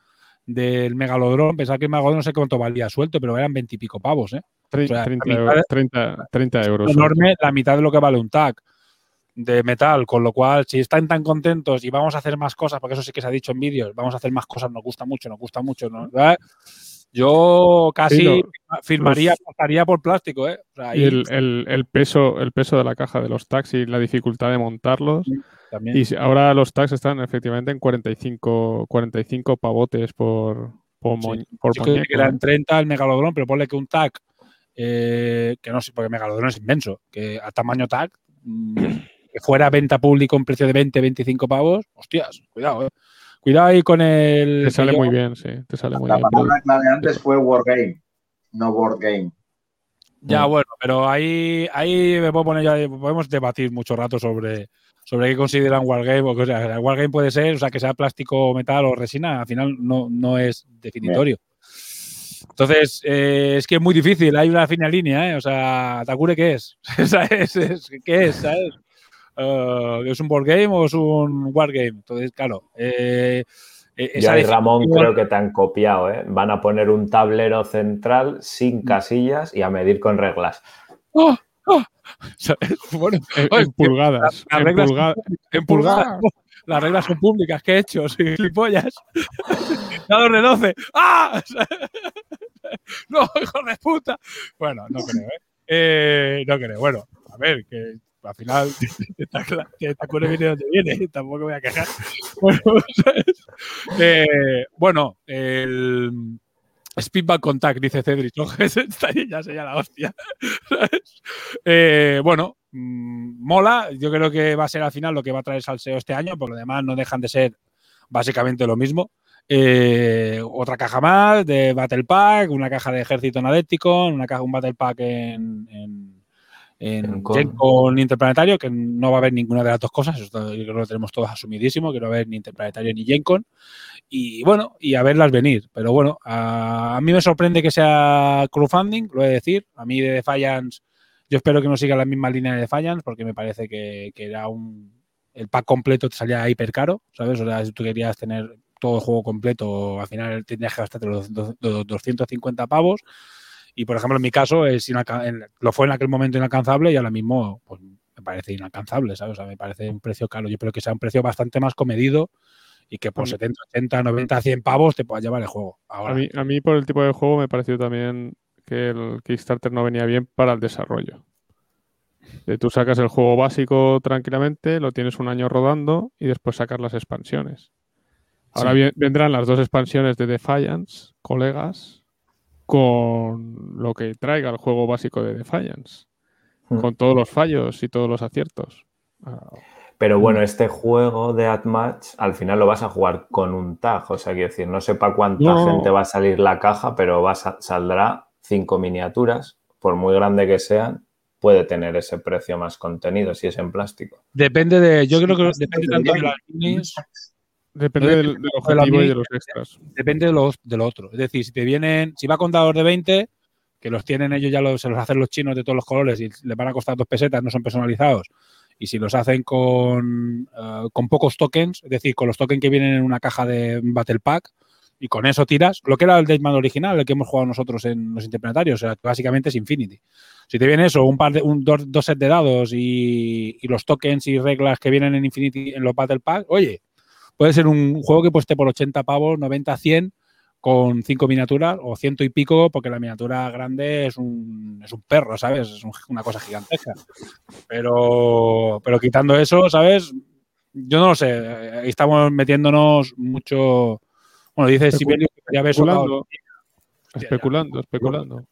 C: del megalodrón. Pensaba que el megalodrón no sé cuánto valía suelto, pero eran veintipico pavos, ¿eh?
D: Tre-
C: O sea,
D: 30,
C: la mitad
D: euros,
C: de-
D: 30, 30 euros.
C: enorme, la mitad de lo que vale un tag de metal, con lo cual, si están tan contentos y vamos a hacer más cosas, porque eso sí que se ha dicho en vídeos, vamos a hacer más cosas, nos gusta mucho, nos gusta mucho, ¿no? ¿verdad? Yo casi
D: Sí,
C: firmaría, pasaría por plástico, ¿eh? O sea,
D: Y el, el- el peso, el peso de la caja de los tags y la dificultad de montarlos.
C: también.
D: Y ahora los tags están efectivamente en 45, 45 pavotes por, por,
C: Sí.
D: por
C: Yo creo
D: muñeco,
C: que eran
D: ¿eh?
C: 30 el megalodrón, pero ponle que un tag, eh, que no sé, porque megalodrón es inmenso, que a tamaño tag, mm, que fuera venta público en precio de 20, 25 pavos, hostias, cuidado, eh. Cuidado ahí con el.
D: Te sale muy bien, sí. Te sale muy
E: La
D: bien.
E: palabra clave antes fue Wargame, no Board Game.
C: Ya,
D: Mm.
C: bueno, pero ahí, ahí me puedo poner ya, podemos debatir mucho rato sobre, sobre qué consideran Wargame. O, sea, el Wargame puede ser, o sea, que sea plástico, metal o resina, al final no, no es definitorio. Entonces, eh, es que es muy difícil, hay una fina línea, ¿eh? O sea, ¿Takure qué es? ¿Sabes? Es- ¿Qué es? ¿Sabes? Eh, ¿Es un board game o es un wargame? Entonces, claro, eh, eh,
F: Yo
C: esa
F: ahí, Ramón,
C: definición-
F: creo que te han copiado, ¿eh? Van a poner un tablero central sin casillas y a medir con reglas.
C: ¡Oh! ¡Oh! Bueno,
D: En, pulgadas.
C: las
D: en
C: reglas-
D: pulga-
C: en pulgadas. Las reglas son públicas, ¿qué he hecho? Soy gilipollas. Dados de 12. ¡Ah! no, hijo de puta. Bueno, no creo, ¿eh? Eh, No creo. Bueno, a ver, que al final cla- que Takure viene donde viene, tampoco voy a quejar. Eh, bueno, el Speedback Contact, dice Cedric. ya sería la hostia. Eh, bueno, mm, mola. Yo creo que va a ser al final lo que va a traer Salseo este año, por lo demás no dejan de ser básicamente lo mismo. Eh, otra caja más de Battle Pack, una caja de Ejército en Adepticon, una caja, un Battle Pack en, en, en
F: Con.
C: Interplanetario, que no va a haber ninguna de las dos cosas, esto yo creo que lo tenemos todos asumidísimo, que no va a haber ni Interplanetario ni Gen Con. Y bueno, y a verlas venir. Pero bueno, a, a mí me sorprende que sea crowdfunding, lo he de decir. A mí de Defiance, yo espero que no siga la misma línea de Defiance, porque me parece que, que era un. El pack completo te salía hiper caro, ¿sabes? O sea, si tú querías tener todo el juego completo, al final tenías que gastarte los 250 pavos. Y por ejemplo, en mi caso, es lo fue en aquel momento inalcanzable y ahora mismo pues, me parece inalcanzable, ¿sabes? O sea, me parece un precio caro. Yo espero que sea un precio bastante más comedido y que por
D: A mí-
C: 70, 80, 90, 100 pavos te puedas llevar el juego. Ahora,
D: A mí, a mí, por el tipo de juego, me pareció también que el Kickstarter no venía bien para el desarrollo. Tú sacas el juego básico tranquilamente, lo tienes un año rodando y después sacas las expansiones. Ahora
C: Sí.
D: vendrán las dos expansiones de Defiance, colegas, con lo que traiga el juego básico de Defiance,
F: Hmm.
D: con todos los fallos y todos los aciertos. Ah,
F: Pero bueno, este juego de Admatch al final lo vas a jugar con un tag. O sea, quiero decir, no sé para cuánta
D: No,
F: gente va a salir la caja, pero va a sa- saldrá cinco miniaturas. Por muy grande que sean, puede tener ese precio más contenido si es en plástico.
C: depende de. Yo creo que depende tanto de las minis,
D: Depende
C: No
D: del, del
C: de
D: y de los extras.
C: depende de lo, de lo otro. Es decir, si te vienen, si va con dados de 20, que los tienen ellos ya los, se los hacen los chinos de todos los colores y les van a costar dos pesetas, no son personalizados. Y si los hacen con, eh, con pocos tokens, es decir, con los tokens que vienen en una caja de Battle Pack, y con eso tiras lo que era el Deadman original, el que hemos jugado nosotros en los interplanetarios, o sea, que básicamente es Infinity. Si te viene eso, un par de, un, dos, dos sets de dados y, y los tokens y reglas que vienen en Infinity en los Battle Pack, oye, puede ser un juego que cueste por 80 pavos, 90, 100 con cinco miniaturas o ciento y pico, porque la miniatura grande es un, es un perro, ¿sabes? Es un- una cosa gigantesca. Pero, pero quitando eso, ¿sabes? Yo no lo sé. eh, Ahí estamos metiéndonos mucho. Bueno, dice Sibelius que soldado.
D: Especulando, especulando, especulando.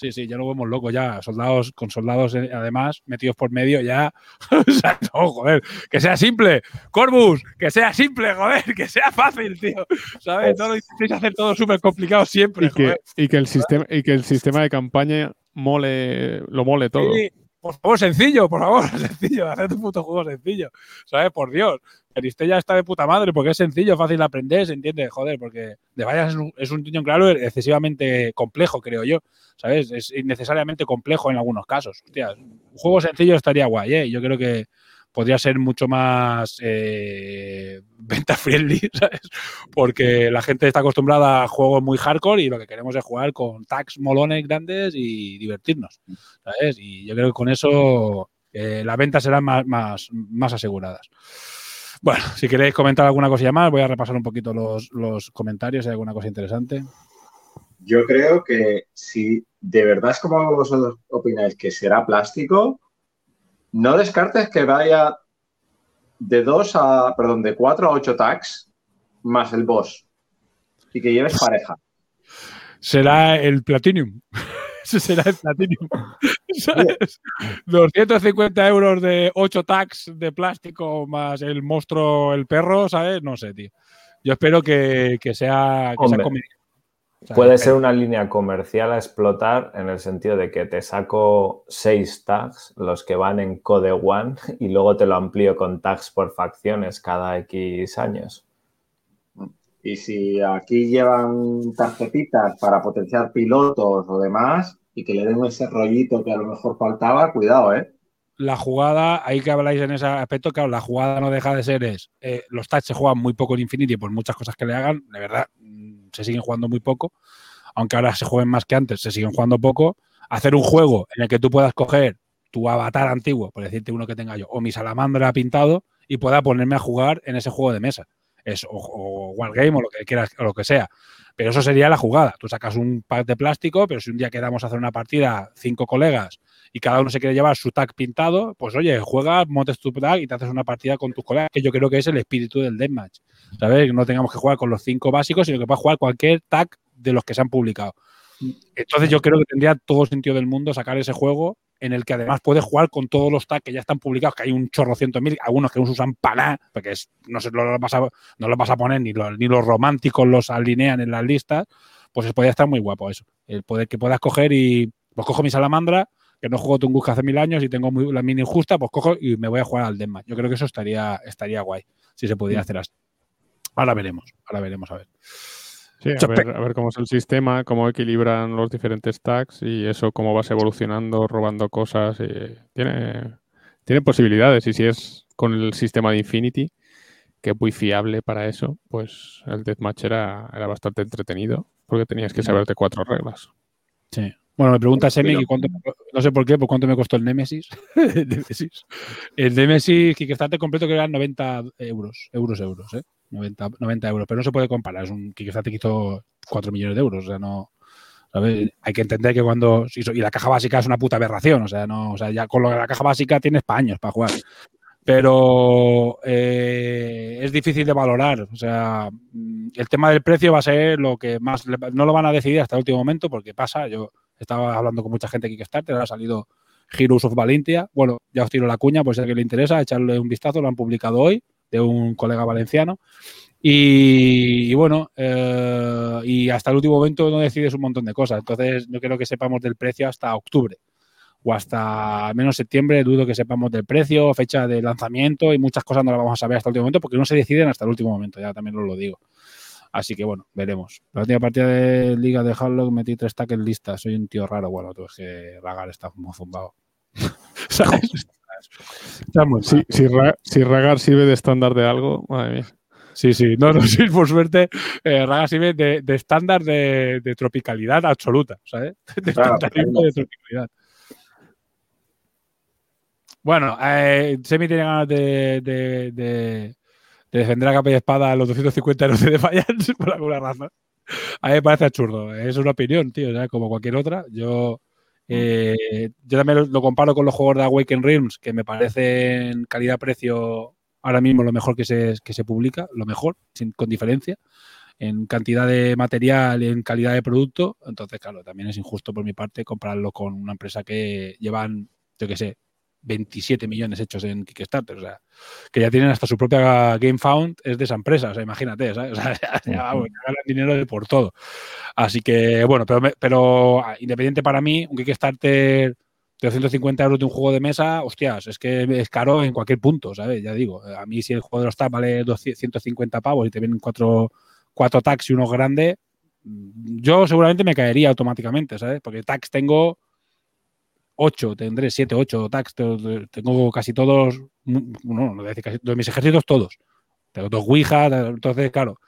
C: Sí, sí, ya lo vemos loco ya. Soldados, con soldados eh, además metidos por medio ya. o sea, no, joder. Que sea simple. Corbus, que sea simple, joder. Que sea fácil, tío. ¿Sabes? No lo intentéis hacer todo súper complicado siempre,
D: Y que,
C: joder.
D: y, que el sistema, y que el sistema de campaña mole, lo mole todo.
C: Sí, por favor, sencillo, por favor, sencillo. Haced un puto juego sencillo. ¿Sabes? Por Dios. Aristella está de puta madre porque es sencillo, fácil de aprender, se entiende, joder, porque de Vallas es un, es un Dungeon Crawler excesivamente complejo, creo yo. ¿Sabes? Es innecesariamente complejo en algunos casos. Hostia, un juego sencillo estaría guay, ¿eh? Yo creo que podría ser mucho más eh, venta friendly, ¿sabes? Porque la gente está acostumbrada a juegos muy hardcore y lo que queremos es jugar con tags molones grandes y divertirnos, ¿sabes? Y yo creo que con eso eh, las ventas serán más, más, más aseguradas. Bueno, si queréis comentar alguna cosilla más, voy a repasar un poquito los, los comentarios, si hay alguna cosa interesante.
E: Yo creo que si de verdad es como vosotros opináis que será plástico, no descartes que vaya de 2 a, perdón, de 4 a 8 tags más el boss y que lleves pareja.
C: será el Platinum. Ese será el Platinum. ¿Sabes? 250 euros de 8 tags de plástico más el monstruo, el perro, ¿sabes? No sé, tío. Yo espero que, que sea, que sea comedia. O sea,
F: Puede ser una línea comercial a explotar en el sentido de que te saco seis tags, los que van en Code One, y luego te lo amplío con tags por facciones cada X años.
E: Y si aquí llevan tarjetitas para potenciar pilotos o demás y que le den ese rollito que a lo mejor faltaba, cuidado, ¿eh?
C: la jugada, ahí que habláis en ese aspecto, claro, la jugada no deja de ser es, eh, los touch se juegan muy poco en Infinity por muchas cosas que le hagan, de verdad, se siguen jugando muy poco, aunque ahora se jueguen más que antes, se siguen jugando poco. Hacer un juego en el que tú puedas coger tu avatar antiguo, por decirte uno que tenga yo, o mi salamandra pintado, y pueda ponerme a jugar en ese juego de mesa. Es, o, o Wargame o lo que quieras, o lo que sea. Pero eso sería la jugada. Tú sacas un pack de plástico, pero si un día quedamos a hacer una partida, cinco colegas, y cada uno se quiere llevar su tag pintado, pues oye, juegas, montes tu tag y te haces una partida con tus colegas, que yo creo que es el espíritu del deathmatch. ¿Sabes? Que no tengamos que jugar con los cinco básicos, sino que puedas jugar cualquier tag de los que se han publicado. Entonces yo creo que tendría todo sentido del mundo sacar ese juego en el que además puedes jugar con todos los tags que ya están publicados, que hay un chorro ciento mil, algunos que usan para porque es- no, se, los vas a, no los vas a poner, ni los, ni los románticos los alinean en las listas, pues podría estar muy guapo eso. El poder que puedas coger y pues cojo mi salamandra, que no juego Tunguska hace mil años y tengo muy- la mini justa, pues cojo y me voy a jugar al Deathmatch. Yo creo que eso estaría, estaría guay, si se pudiera hacer así. Ahora veremos, ahora veremos a ver.
D: Sí, a ver, a ver cómo es el sistema, cómo equilibran los diferentes tags y eso, cómo vas evolucionando, robando cosas. y tiene, tiene posibilidades. Y si es con el sistema de Infinity, que es muy fiable para eso, pues el Deathmatch era, era bastante entretenido porque tenías que saberte cuatro reglas.
C: Sí. Bueno, me pregunta Semi
E: Pero-
C: que cuánto, no sé por qué, por cuánto me costó el Nemesis. el Nemesis. El Nemesis Kickstarter completo que eran 90 euros, euros, euros, ¿eh? 90, 90 euros, pero no se puede comparar. Es un Kickstarter que hizo 4 millones de euros, o sea, no. ¿sabes? Hay que entender que cuando. Y la caja básica es una puta aberración, o sea, no, o sea, ya con lo la caja básica tienes pa' años para jugar. Pero eh, es difícil de valorar. O sea, el tema del precio va a ser lo que más. No lo van a decidir hasta el último momento porque pasa. Yo estaba hablando con mucha gente de Kickstarter, ha salido Heroes of Valentia. Bueno, ya os tiro la cuña, pues si a alguien le interesa, echarle un vistazo, lo han publicado hoy, de un colega valenciano. Y, y bueno, eh, y hasta el último momento no decides un montón de cosas. Entonces, no quiero que sepamos del precio hasta octubre o hasta menos septiembre. Dudo que sepamos del precio, fecha de lanzamiento y muchas cosas no las vamos a saber hasta el último momento porque no se deciden hasta el último momento. Ya también os lo digo. Así que bueno, veremos. La última partida de Liga de Halo metí tres tags en lista. Soy un tío raro. Bueno, tú es que Ragar está muy zumbado.
D: Si, si, Ra- si Ragar sirve de estándar de algo, madre mía.
C: Sí, sí, no, no, sí, por suerte, eh, Raga Simen de, de estándar de, de tropicalidad absoluta, ¿sabes? De
E: Claro,
C: estandarismo de tropicalidad. Bueno, eh, Semi tiene ganas de, de, de- de defender a capa y espada a los 250 euros de Defiance por alguna razón. A mí me parece absurdo. Es una opinión, tío, ¿sabes? como cualquier otra. Yo, eh, yo también lo, lo comparo con los juegos de Awaken Realms, que me parecen calidad-precio ahora mismo lo mejor que se, que se publica, lo mejor, sin, con diferencia, en cantidad de material y en calidad de producto. Entonces, claro, también es injusto por mi parte compararlo con una empresa que llevan, yo qué sé, 27 millones hechos en Kickstarter. O sea, que ya tienen hasta su propia Game Found, es de esa empresa. O sea, imagínate, ¿sabes? O sea, ya, ya, vamos, ya ganan dinero de por todo. Así que, bueno, pero, me- pero ah, independiente para mí, un Kickstarter de 250 euros de un juego de mesa, hostias, es que es caro en cualquier punto, ¿sabes? Ya digo, a mí si el juego de los tags vale 200, 150 pavos y te vienen cuatro, cuatro tags y uno grande, mm, yo seguramente me caería automáticamente, ¿sabes? Porque tags tengo 8, tendré 7, 8 tags, te- tengo casi todos, mm, no, no decir casi, de mis ejércitos todos. Tengo dos Ouijas, entonces, claro,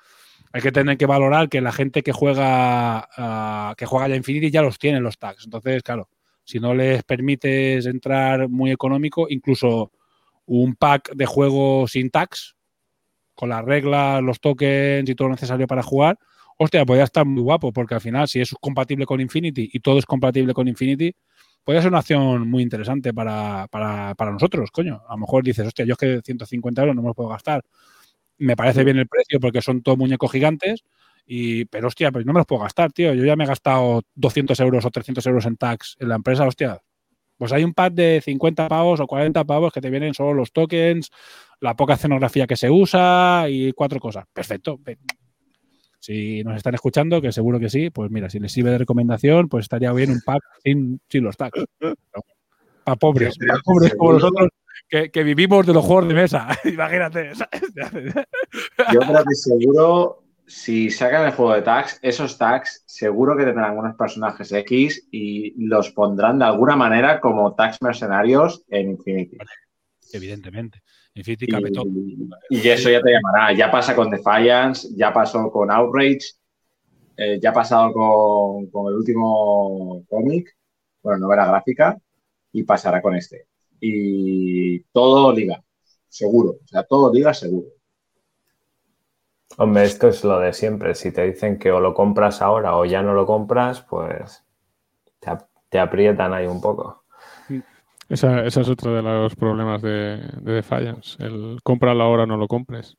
C: hay que tener que valorar que la gente que juega ah, que juega ya Infinity ya los tiene los tags. Entonces, claro, si no les permites entrar muy económico, incluso un pack de juego sin tags, con las reglas, los tokens y todo lo necesario para jugar, hostia, podría estar muy guapo, porque al final, si es compatible con Infinity y todo es compatible con Infinity, podría ser una acción muy interesante para, para, para nosotros, coño. A lo mejor dices, hostia, yo es que 150 euros no me los puedo gastar. Me parece bien el precio porque son todos muñecos gigantes, y, pero hostia, pues no me los puedo gastar, tío. Yo ya me he gastado 200 euros o 300 euros en tax en la empresa, hostia. Pues hay un pack de 50 pavos o 40 pavos que te vienen solo los tokens, la poca escenografía que se usa y cuatro cosas. Perfecto. Si nos están escuchando, que seguro que sí, pues mira, si les sirve de recomendación, pues estaría bien un pack sin, sin los tags. Para pobres, para pobres como nosotros que, que vivimos de los juegos de mesa. Imagínate. ¿sabes?
E: Yo creo que seguro, si sacan el juego de tags, esos tags seguro que tendrán unos personajes X y los pondrán de alguna manera como tags mercenarios en Infinity.
C: Evidentemente. Infinity.
E: Y, y eso ya te llamará. Ya pasa con Defiance, ya pasó con Outrage, eh, ya ha pasado con, con el último cómic, bueno, novela gráfica, y pasará con este. Y todo liga, seguro. O sea, todo liga seguro.
F: Hombre, esto es lo de siempre. Si te dicen que o lo compras ahora o ya no lo compras, pues te, ap- te aprietan ahí un poco.
D: Esa, ese es otro de los problemas de, de Defiance. El cómpralo ahora o no lo compres.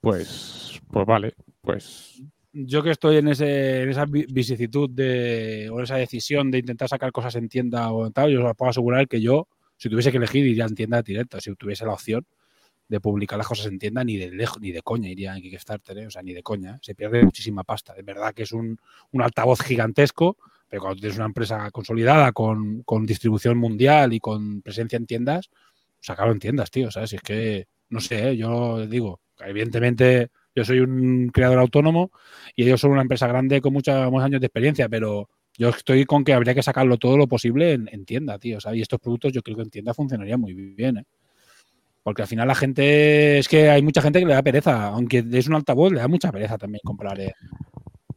D: Pues, pues vale, pues
C: yo que estoy en, ese, en esa vi- vicisitud de, o esa decisión de intentar sacar cosas en tienda o en tal, yo os puedo asegurar que yo, si tuviese que elegir, iría en tienda directa. Si tuviese la opción de publicar las cosas en tienda, ni de lejos, ni de coña iría en Kickstarter, ¿eh? o sea, ni de coña. Se pierde muchísima pasta. Es verdad que es un, un altavoz gigantesco, pero cuando tienes una empresa consolidada con, con distribución mundial y con presencia en tiendas, sacarlo en tiendas, tío. ¿Sabes? Si es que, no sé, ¿eh? yo digo, evidentemente yo soy un creador autónomo y ellos son una empresa grande con muchos años de experiencia, pero yo estoy con que habría que sacarlo todo lo posible en, en tienda, tío. ¿sabes? Y estos productos yo creo que en tienda funcionarían muy bien, ¿eh? Porque al final la gente, es que hay mucha gente que le da pereza, aunque es un altavoz, le da mucha pereza también comprar. eh,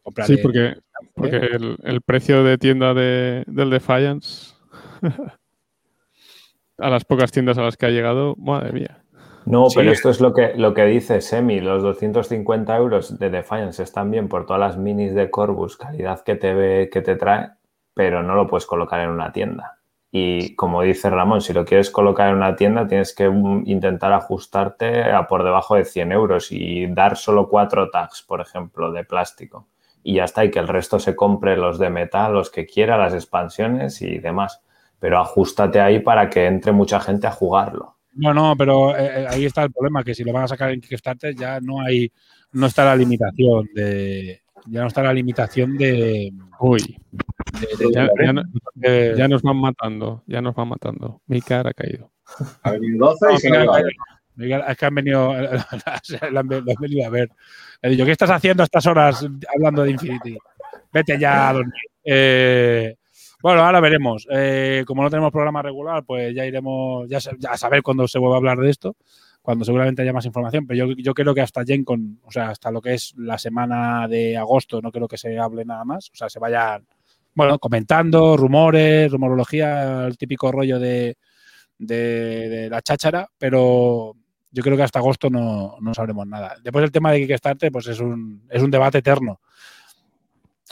C: comprar
D: sí,
C: eh,
D: porque, porque el, el precio de tienda de, del Defiance a las pocas tiendas a las que ha llegado, madre mía.
F: No,
C: Sí.
F: pero esto es lo que, lo que dice Semi. Los 250 euros de Defiance están bien por todas las minis de Corbus, calidad que te, ve, que te trae, pero no lo puedes colocar en una tienda. Y como dice Ramón, si lo quieres colocar en una tienda, tienes que mm, intentar ajustarte a por debajo de 100 euros y dar solo cuatro tags, por ejemplo, de plástico. Y ya está, y que el resto se compre los de metal, los que quiera, las expansiones y demás. Pero ajustate ahí para que entre mucha gente a jugarlo.
C: No, no, pero eh, eh, ahí está el problema, que si lo van a sacar en Kickstarter ya no hay, no está la limitación de, ya no está la limitación de,
D: Uy,
C: de- de-
D: ya, ya no-
C: de-
D: ya nos van matando, ya nos van matando. Mi cara ha caído.
E: Ha venido 12 y
C: No,
E: se
C: es que han venido, venido a ver. Le dicho, ¿qué estás haciendo a estas horas hablando de Infinity? Vete ya a dormir. Eh, bueno, ahora veremos. Eh, como no tenemos programa regular, pues ya iremos ya, a saber cuándo se vuelva a hablar de esto. cuando seguramente haya más información, pero yo, yo creo que hasta Gen con, o sea, hasta lo que es la semana de agosto, no creo que se hable nada más, o sea, se vayan, bueno, comentando, rumores, rumorología, el típico rollo de, de, de la cháchara, pero yo creo que hasta agosto no, no sabremos nada. Después el tema de Kickstarter, pues es un, es un debate eterno.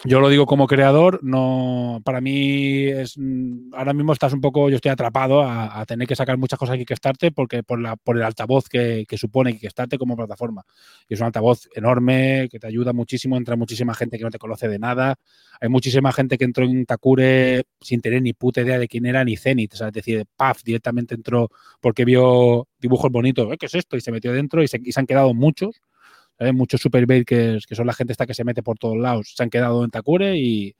C: Yo lo digo como creador, no, para mí es mm, ahora mismo estás un poco, yo estoy atrapado a, tener que sacar muchas cosas de Kickstarter porque por la, por el altavoz que, que supone Kickstarter como plataforma. Es un altavoz enorme que te ayuda muchísimo, entra muchísima gente que no te conoce de nada. Hay muchísima gente que entró en Takure sin tener ni puta idea de quién era ni Zenith. Es decir, paf, directamente entró porque vio dibujos bonitos, "Eh, ¿qué es esto? Y se metió dentro y se han quedado muchos. ¿Sabes? Muchos super bakers, que son la gente esta que se mete por todos lados, se han quedado en Takure y,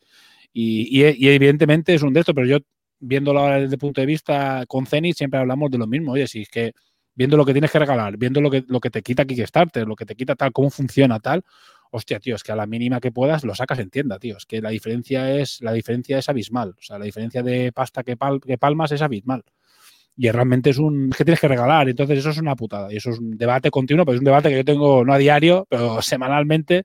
C: y, y- y evidentemente es un de estos, pero yo viéndolo ahora desde el punto de vista con Zenith siempre hablamos de lo mismo. Oye, si es que viendo lo que tienes que regalar, viendo lo que, lo que te quita Kickstarter, lo que te quita tal, cómo funciona tal, hostia, tío, es que a la mínima que puedas lo sacas en tienda, tío. Es que la diferencia es, la diferencia es abismal. O sea, la diferencia de pasta que, pal- que palmas es abismal. Y realmente es un. Es que tienes que regalar. Entonces, eso es una putada. Y eso es un debate continuo, pero es un debate que yo tengo no a diario, pero semanalmente.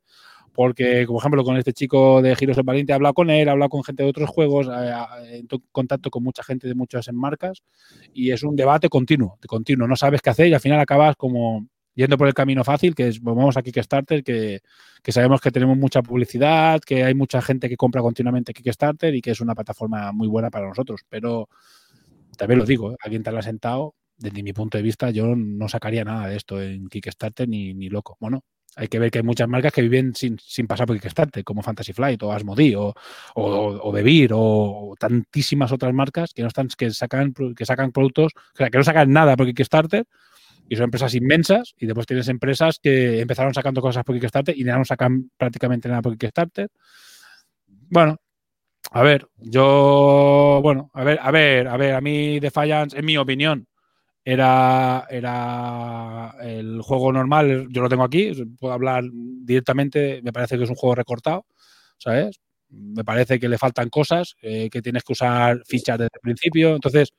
C: Porque, como ejemplo, con este chico de Giros el Valiente he hablado con él, he hablado con gente de otros juegos, eh, en to- contacto con mucha gente de muchas marcas, y es un debate continuo, continuo. No sabes qué hacer y al final acabas como yendo por el camino fácil, que es, pues vamos a Kickstarter, que, que sabemos que tenemos mucha publicidad, que hay mucha gente que compra continuamente Kickstarter y que es una plataforma muy buena para nosotros. Pero también lo digo, ¿eh? alguien ha sentado, desde mi punto de vista, yo no sacaría nada de esto en Kickstarter ni, ni loco. Bueno, hay que ver que hay muchas marcas que viven sin, sin pasar por Kickstarter, como Fantasy Flight o Asmodee o, o, o Bebir o tantísimas otras marcas que no están, que sacan, que sacan productos, o sea, que no sacan nada por Kickstarter y son empresas inmensas y después tienes empresas que empezaron sacando cosas por Kickstarter y ya no sacan prácticamente nada por Kickstarter. Bueno, a ver, yo, bueno, a ver, a ver, a ver, a mí Defiance, en mi opinión, era, era el juego normal, yo lo tengo aquí, puedo hablar directamente, me parece que es un juego recortado, ¿sabes? Me parece que le faltan cosas, eh, que tienes que usar fichas desde el principio, entonces,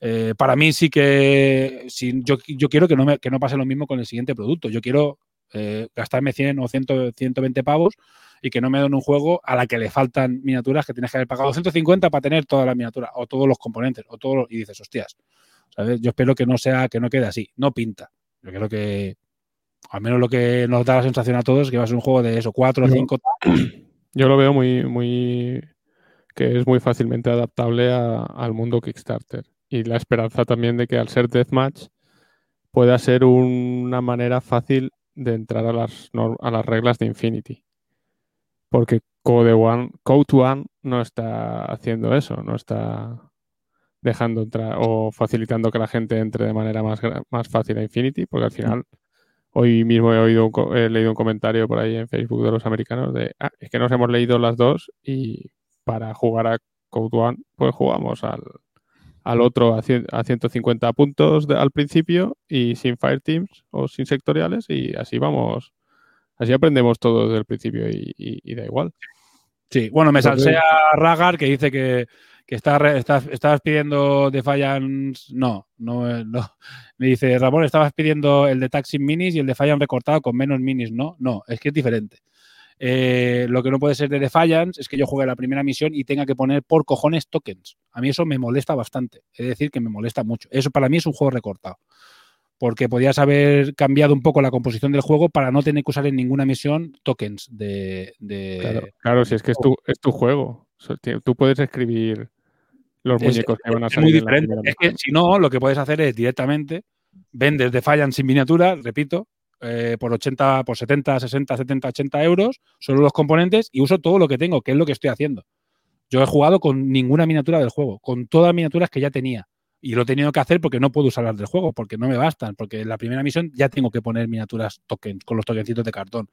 C: eh, para mí sí que si, yo, yo quiero que no, me, que no pase lo mismo con el siguiente producto, yo quiero eh, gastarme 100 o 100, 120 pavos y que no me den un juego a la que le faltan miniaturas que tienes que haber pagado 150 para tener todas las miniaturas o todos los componentes o todos y dices, hostias, ¿sabes? Yo espero que no sea que no quede así, no pinta. Yo creo que al menos lo que nos da la sensación a todos es que va a ser un juego de eso, 4 o
D: No.
C: 5
D: Yo lo veo muy, muy que es muy fácilmente adaptable a- al mundo Kickstarter. Y la esperanza también de que al ser Deathmatch pueda ser una manera fácil de entrar a las, a las reglas de Infinity. Porque Code One, Code One no está haciendo eso, no está dejando entrar o facilitando que la gente entre de manera más, más fácil a Infinity, porque al final hoy mismo he, oído un he leído un comentario por ahí en Facebook de los americanos de, ah, es que nos hemos leído las dos y para jugar a Code One, pues jugamos al, al otro a, cien- a 150 puntos de- al principio y sin fire teams o sin sectoriales y así vamos, así aprendemos todo desde el principio y, y- y da igual.
C: Sí, bueno, me
D: Entonces-
C: salsea Ragar que dice que, que está, estás, estabas pidiendo Defiance. No, no, eh, no. Me dice Ramón, estabas pidiendo el de Taxi Minis y el de Defiance recortado con menos minis. No, no, es que es diferente. Eh, lo que no puede ser de Defiance es que yo juegue la primera misión y tenga que poner por cojones tokens. A mí eso me molesta bastante. Es decir, que me molesta mucho. Eso para mí es un juego recortado. Porque podías haber cambiado un poco la composición del juego para no tener que usar en ninguna misión tokens de. de-
D: Claro, claro, si es que es tu, es tu juego. Tú puedes escribir los
C: Es-
D: muñecos que van a
C: es
D: salir.
C: muy
D: en la
C: diferente. Es que si no, lo que puedes hacer es directamente vendes de Fallan sin miniatura, repito, eh, por 80, por 70, 60, 70, 80 euros, solo los componentes y uso todo lo que tengo, que es lo que estoy haciendo. Yo he jugado con ninguna miniatura del juego, con todas las miniaturas que ya tenía. Y lo he tenido que hacer porque no puedo usar las del juego, porque no me bastan, porque en la primera misión ya tengo que poner miniaturas tokens, con los tokencitos de cartón.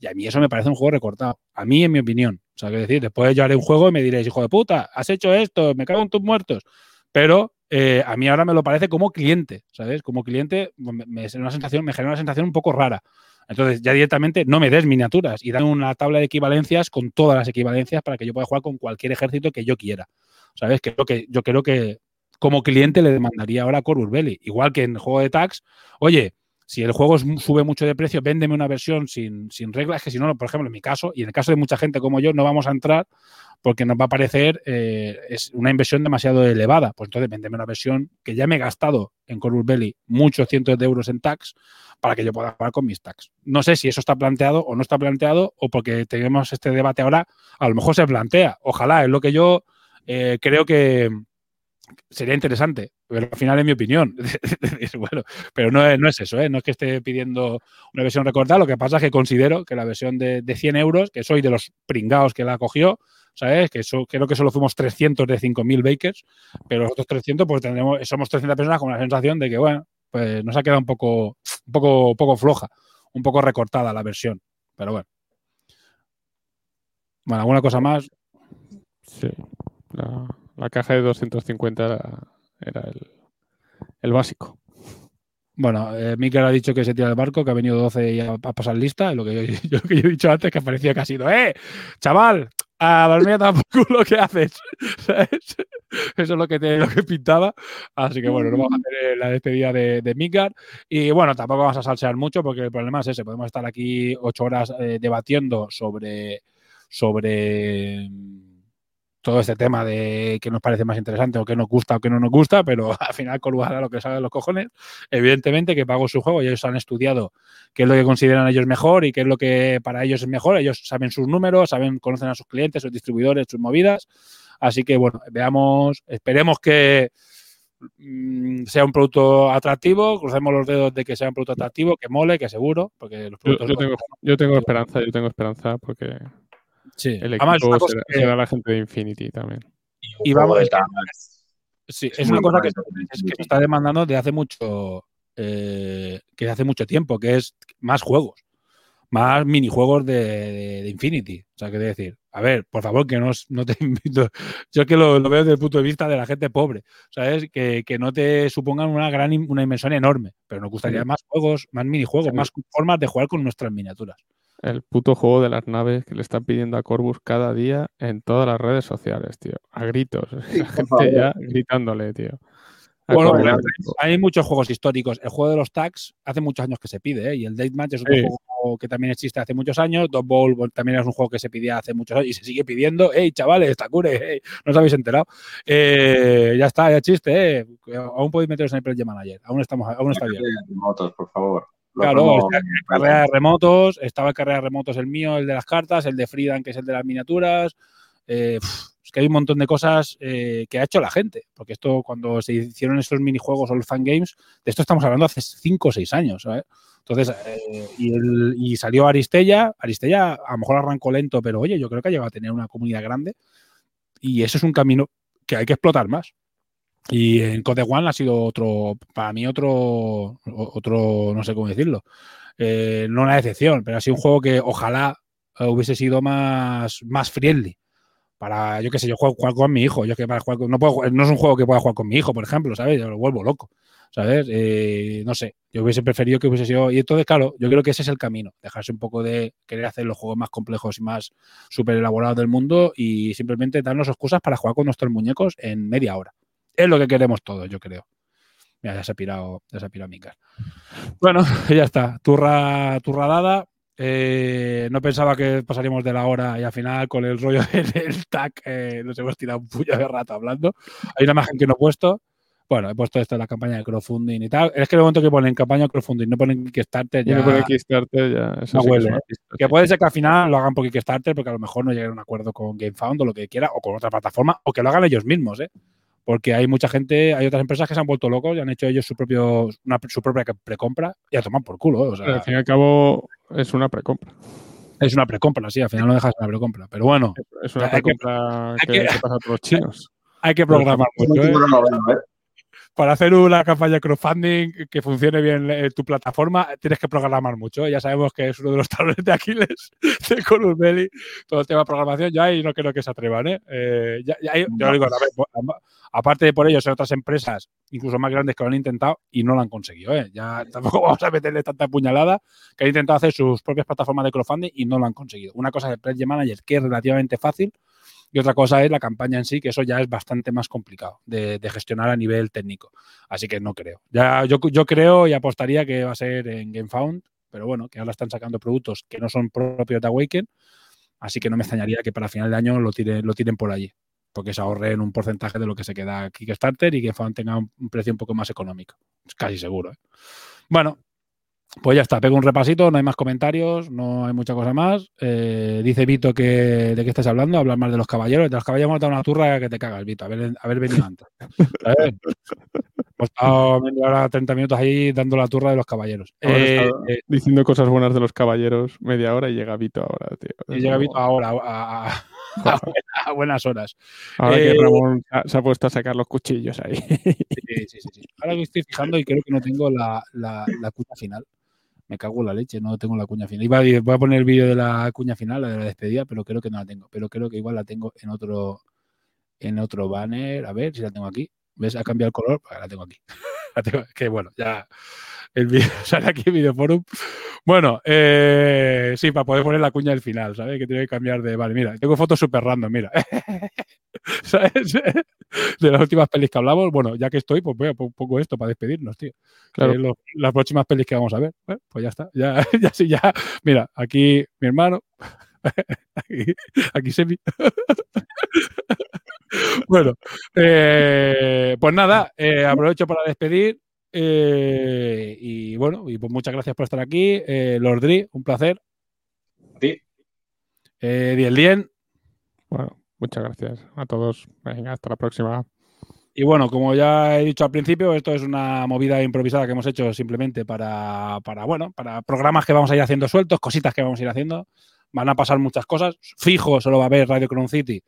C: Y a mí eso me parece un juego recortado. A mí, en mi opinión. O sea, que decir, después yo haré un juego y me diréis, hijo de puta, has hecho esto, me cago en tus muertos. Pero eh, a mí ahora me lo parece como cliente, ¿sabes? Como cliente me, me, una sensación, me genera una sensación un poco rara. Entonces, ya directamente no me des miniaturas y dame una tabla de equivalencias con todas las equivalencias para que yo pueda jugar con cualquier ejército que yo quiera. ¿Sabes? Que yo creo que como cliente le demandaría ahora a Corvus Belli. Igual que en el juego de tags, oye, Si el juego sube mucho de precio, véndeme una versión sin, sin reglas, que si no, por ejemplo, en mi caso, y en el caso de mucha gente como yo, no vamos a entrar porque nos va a parecer eh, es una inversión demasiado elevada. Pues entonces véndeme una versión que ya me he gastado en Corvus Belly muchos cientos de euros en tax para que yo pueda jugar con mis tax. No sé si eso está planteado o no está planteado, o porque tenemos este debate ahora, a lo mejor se plantea. Ojalá, es lo que yo eh, creo que sería interesante, pero al final es mi opinión. Bueno, pero no es, no es eso, ¿eh? no es que esté pidiendo una versión recortada, lo que pasa es que considero que la versión de, de 100 euros, que soy de los pringados que la cogió, ¿sabes? Que eso, creo que solo fuimos 300 de 5.000 bakers, pero los otros 300, pues tendremos, somos 300 personas con la sensación de que, bueno, pues nos ha quedado un poco, un poco, un poco floja, un poco recortada la versión, pero bueno. Bueno, ¿alguna cosa más?
D: Sí. La, la caja de 250 era, era el, el básico.
C: Bueno, eh, ha dicho que se tira del barco, que ha venido 12 y a, a pasar lista. Lo que yo, yo- lo que yo he dicho antes, que parecía que ha sido, ¡eh! Chaval, a dormir a por culo, ¿qué haces? ¿Sabes? Eso es lo que, te, lo que pintaba. Así que bueno, no vamos a hacer eh, la despedida de, de Midgard. Y bueno, tampoco vamos a salsear mucho porque el problema es ese. Podemos estar aquí ocho horas eh, debatiendo sobre, sobre todo este tema de qué nos parece más interesante o qué nos gusta o qué no nos gusta, pero al final Corvus hará lo que sabe de los cojones. Evidentemente que pagó su juego y ellos han estudiado qué es lo que consideran ellos mejor y qué es lo que para ellos es mejor. Ellos saben sus números, saben, conocen a sus clientes, sus distribuidores, sus movidas. Así que bueno, veamos, esperemos que mm, sea un producto atractivo, crucemos los dedos de que sea un producto atractivo, que mole, que seguro, porque los
D: Yo, yo tengo, yo tengo esperanza, yo tengo esperanza porque
C: sí.
D: el
C: Además, una
D: equipo
C: cosa
D: será,
C: que-
D: será la gente de Infinity también.
C: y
E: juego
C: vamos,
E: de
C: es que-
E: tags.
C: Sí,
E: Es
C: es una cosa que, es se está demandando de hace mucho, eh, que hace mucho tiempo, que es más juegos, más minijuegos de, de, de Infinity. O sea, que decir, a ver, por favor, que no, no te invito. Yo es que lo, lo veo desde el punto de vista de la gente pobre, ¿sabes? Que, que no te supongan una gran una inversión enorme, pero nos gustaría más juegos, más minijuegos,
D: Sí.
C: más formas de jugar con nuestras miniaturas.
D: El puto juego de las naves que le están pidiendo a Corvus cada día en todas las redes sociales, tío. A gritos. La gente ya gritándole, tío.
C: Bueno, Hay muchos juegos históricos. El juego de los tags hace muchos años que se pide, ¿eh? y el Date Match es otro
D: Sí.
C: juego que también existe hace muchos años. Dot Bowl también es un juego que se pedía hace muchos años y se sigue pidiendo. ¡Ey, chavales, Takure! ¡Ey! No os habéis enterado. Eh, ya está, ya chiste, ¿eh? Aún podéis meteros en el Project Manager. Aún, estamos, aún está bien.
E: Motos, por favor.
C: Claro,
E: promo-
C: está el carrera de remotos, estaba el carrera de remotos el mío, el de las cartas, el de Friedan, que es el de las miniaturas. Eh, es que hay un montón de cosas eh, que ha hecho la gente, porque esto cuando se hicieron estos minijuegos o los fangames, de esto estamos hablando hace 5 o 6 años, ¿sabes? Entonces, eh, y, el- y salió Aristella, Aristella a lo mejor arrancó lento, pero oye, yo creo que ha llegado a tener una comunidad grande y eso es un camino que hay que explotar más. Y en Code One ha sido otro, para mí otro, otro, no sé cómo decirlo, eh, no una decepción, pero ha sido un juego que ojalá eh, hubiese sido más, más friendly. Para, yo qué sé, yo juego, jugar con mi hijo, yo que para jugar con- no, puedo, no es un juego que pueda jugar con mi hijo, por ejemplo, ¿sabes? Yo lo vuelvo loco, ¿sabes? Eh, no sé, yo hubiese preferido que hubiese sido, y entonces, claro, yo creo que ese es el camino, dejarse un poco de querer hacer los juegos más complejos y más súper elaborados del mundo y simplemente darnos excusas para jugar con nuestros muñecos en media hora. Es lo que queremos todos, yo creo. Mira, ya se ha pirado, ya se ha pirado Micas. Bueno, ya está. Turra, turra dada. Eh, no pensaba que pasaríamos de la hora y al final con el rollo del tag eh, nos hemos tirado un puño de rato hablando. Hay una imagen que no he puesto. Bueno, he puesto esto en la campaña de crowdfunding y tal. Es que el momento que ponen campaña de crowdfunding, no ponen Kickstarter, ya
D: no pone Kickstarter ya. Eso
C: No
D: sí que
C: huele,
D: una
C: ¿eh? que puede ser que al final lo hagan por Kickstarter porque a lo mejor no lleguen a un acuerdo con GameFound o lo que quiera o con otra plataforma o que lo hagan ellos mismos, ¿eh? Porque hay mucha gente, hay otras empresas que se han vuelto locos y han hecho ellos su propio una- su propia precompra y a tomar por culo, ¿eh? O sea,
D: al fin y al cabo es una precompra.
C: es una precompra, sí, al final no dejas una precompra. Pero bueno,
D: Es una
C: Hay que-
D: precompra que,
C: que-
D: que pasa a todos los chinos.
C: hay que programar mucho, ¿eh?
E: No lo veo, ¿eh?
C: Para hacer una campaña crowdfunding que funcione bien en tu plataforma, tienes que programar mucho. ¿eh? Ya sabemos que es uno de los talones de Aquiles de Belly, todo el tema de programación. Yo ahí no creo que se atrevan. ¿eh? Eh, ya- ya yo digo, a ver, aparte de por ellos, hay otras empresas, incluso más grandes, que lo han intentado y no lo han conseguido. ¿eh? Ya tampoco vamos a meterle tanta puñalada que han intentado hacer sus propias plataformas de crowdfunding y no lo han conseguido. Una cosa es el Project Manager, que es relativamente fácil, y otra cosa es la campaña en sí, que eso ya es bastante más complicado de, gestionar a nivel técnico. Así que no creo. Ya, yo, yo creo y apostaría que va a ser en GameFound, pero bueno, que ahora están sacando productos que no son propios de Awaken, así que no me extrañaría que para final de año lo tiren, lo tiren por allí, porque se ahorren un porcentaje de lo que se queda Kickstarter y GameFound tenga un, precio un poco más económico. Casi seguro. ¿eh? Bueno, pues ya está, pego un repasito, no hay más comentarios, no hay mucha cosa más. Eh, dice Vito que de qué estás hablando, hablar más de los caballeros. De los caballeros hemos dado una turra que te cagas, Vito, haber, haber venido antes. ¿Sabes? Hemos estado media hora, 30 minutos ahí dando la turra de los caballeros. Eh, eh,
D: diciendo cosas buenas de los caballeros media hora y llega Vito ahora, tío.
C: y llega Vito ahora, a, a- a buena- a buenas horas.
D: Ahora que Ramón se ha puesto a sacar los cuchillos ahí.
C: Sí, sí, sí, sí. Ahora me estoy fijando y creo que no tengo la, la, la final. Me cago en la leche, no tengo la cuña final. Iba voy a poner el vídeo de la cuña final, la de la despedida, pero creo que no la tengo. Pero creo que igual la tengo en otro, en otro banner. A ver si la tengo aquí. ¿Ves? Ha cambiado el color. Pues la tengo aquí. Que bueno, ya el vídeo sale aquí en Videoforum. Bueno, eh, sí, para poder poner la cuña del final, ¿sabes? Que tiene que cambiar de. Vale, mira, tengo fotos súper random, mira. ¿Sabes? De las últimas pelis que hablamos. Bueno, ya que estoy, pues voy a poco esto para despedirnos, tío.
D: Claro.
C: Eh, lo- las próximas pelis que vamos a ver. Bueno, pues ya está. Ya, ya sí, ya. Mira, aquí mi hermano. Aquí, aquí Semi. bueno, eh, pues nada, eh, aprovecho para despedir. Eh, y bueno, y pues muchas gracias por estar aquí. Eh, Lord Dri, un placer.
E: A ti.
C: Eh, Diel Dien.
D: Bueno, muchas gracias a todos. Venga, hasta la próxima.
C: Y bueno, como ya he dicho al principio, esto es una movida improvisada que hemos hecho simplemente para, para, bueno, para programas que vamos a ir haciendo sueltos, cositas que vamos a ir haciendo. Van a pasar muchas cosas. Fijo, solo va a haber Radio Crown City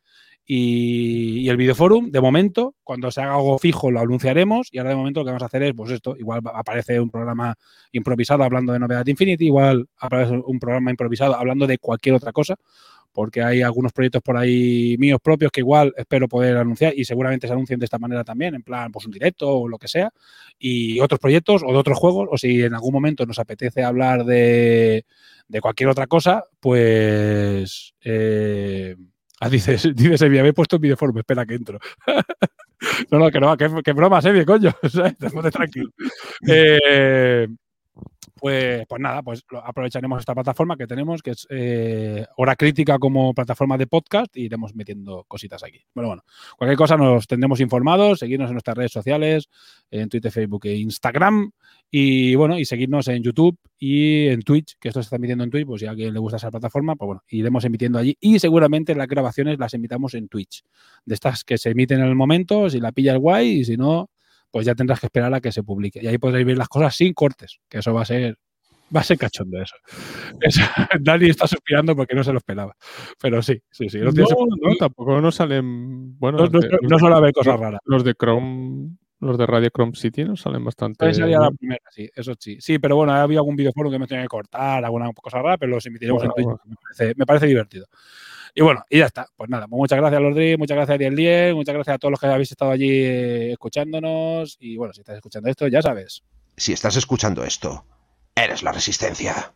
C: y, y el Videoforum. De momento, cuando se haga algo fijo, lo anunciaremos. Y ahora de momento lo que vamos a hacer es, pues esto, igual aparece un programa improvisado hablando de Novedad Infinity, igual aparece un programa improvisado hablando de cualquier otra cosa porque hay algunos proyectos por ahí míos propios que igual espero poder anunciar y seguramente se anuncien de esta manera también, en plan, pues un directo o lo que sea, y otros proyectos o de otros juegos, o si en algún momento nos apetece hablar de, de cualquier otra cosa, pues... Eh, ah, dices, dices, Evi, habéis puesto en videoform, espera que entro. no, no, que no, que, que broma, Evi, coño. Te tranquilo. Eh, pues, pues nada, pues aprovecharemos esta plataforma que tenemos, que es eh, Hora Crítica como plataforma de podcast, y iremos metiendo cositas aquí. Bueno, bueno, cualquier cosa nos tendremos informados, seguirnos en nuestras redes sociales, en Twitter, Facebook e Instagram, y bueno, y seguirnos en YouTube y en Twitch, que esto se está emitiendo en Twitch, pues si a alguien le gusta esa plataforma, pues bueno, iremos emitiendo allí, y seguramente las grabaciones las emitamos en Twitch, de estas que se emiten en el momento, si la pillas guay, y si no, pues ya tendrás que esperar a que se publique. Y ahí podréis ver las cosas sin cortes, que eso va a ser, va a ser cachondo eso. Eso- Dani está suspirando porque no se lo esperaba. Pero sí, sí, sí. se-
D: No, no, tampoco no salen. Bueno,
C: no, no-
D: de- los
C: no
D: de-
C: suele haber cosas raras.
D: Los de Chrome, los de Radio Chrome City nos salen bastante.
C: Ahí la primera, sí, eso sí. Sí, pero bueno, había algún videojuego que me tenía que cortar, alguna cosa rara, pero los emitiremos
D: Bueno,
C: en
D: bueno.
C: Me parece, me parece divertido. Y bueno, y ya está. Pues nada, pues muchas gracias, Lordri, muchas gracias, Ariel Diez, muchas gracias a todos los que habéis estado allí eh, escuchándonos. Y bueno, si estás escuchando esto, ya sabes.
B: Si estás escuchando esto, eres la resistencia.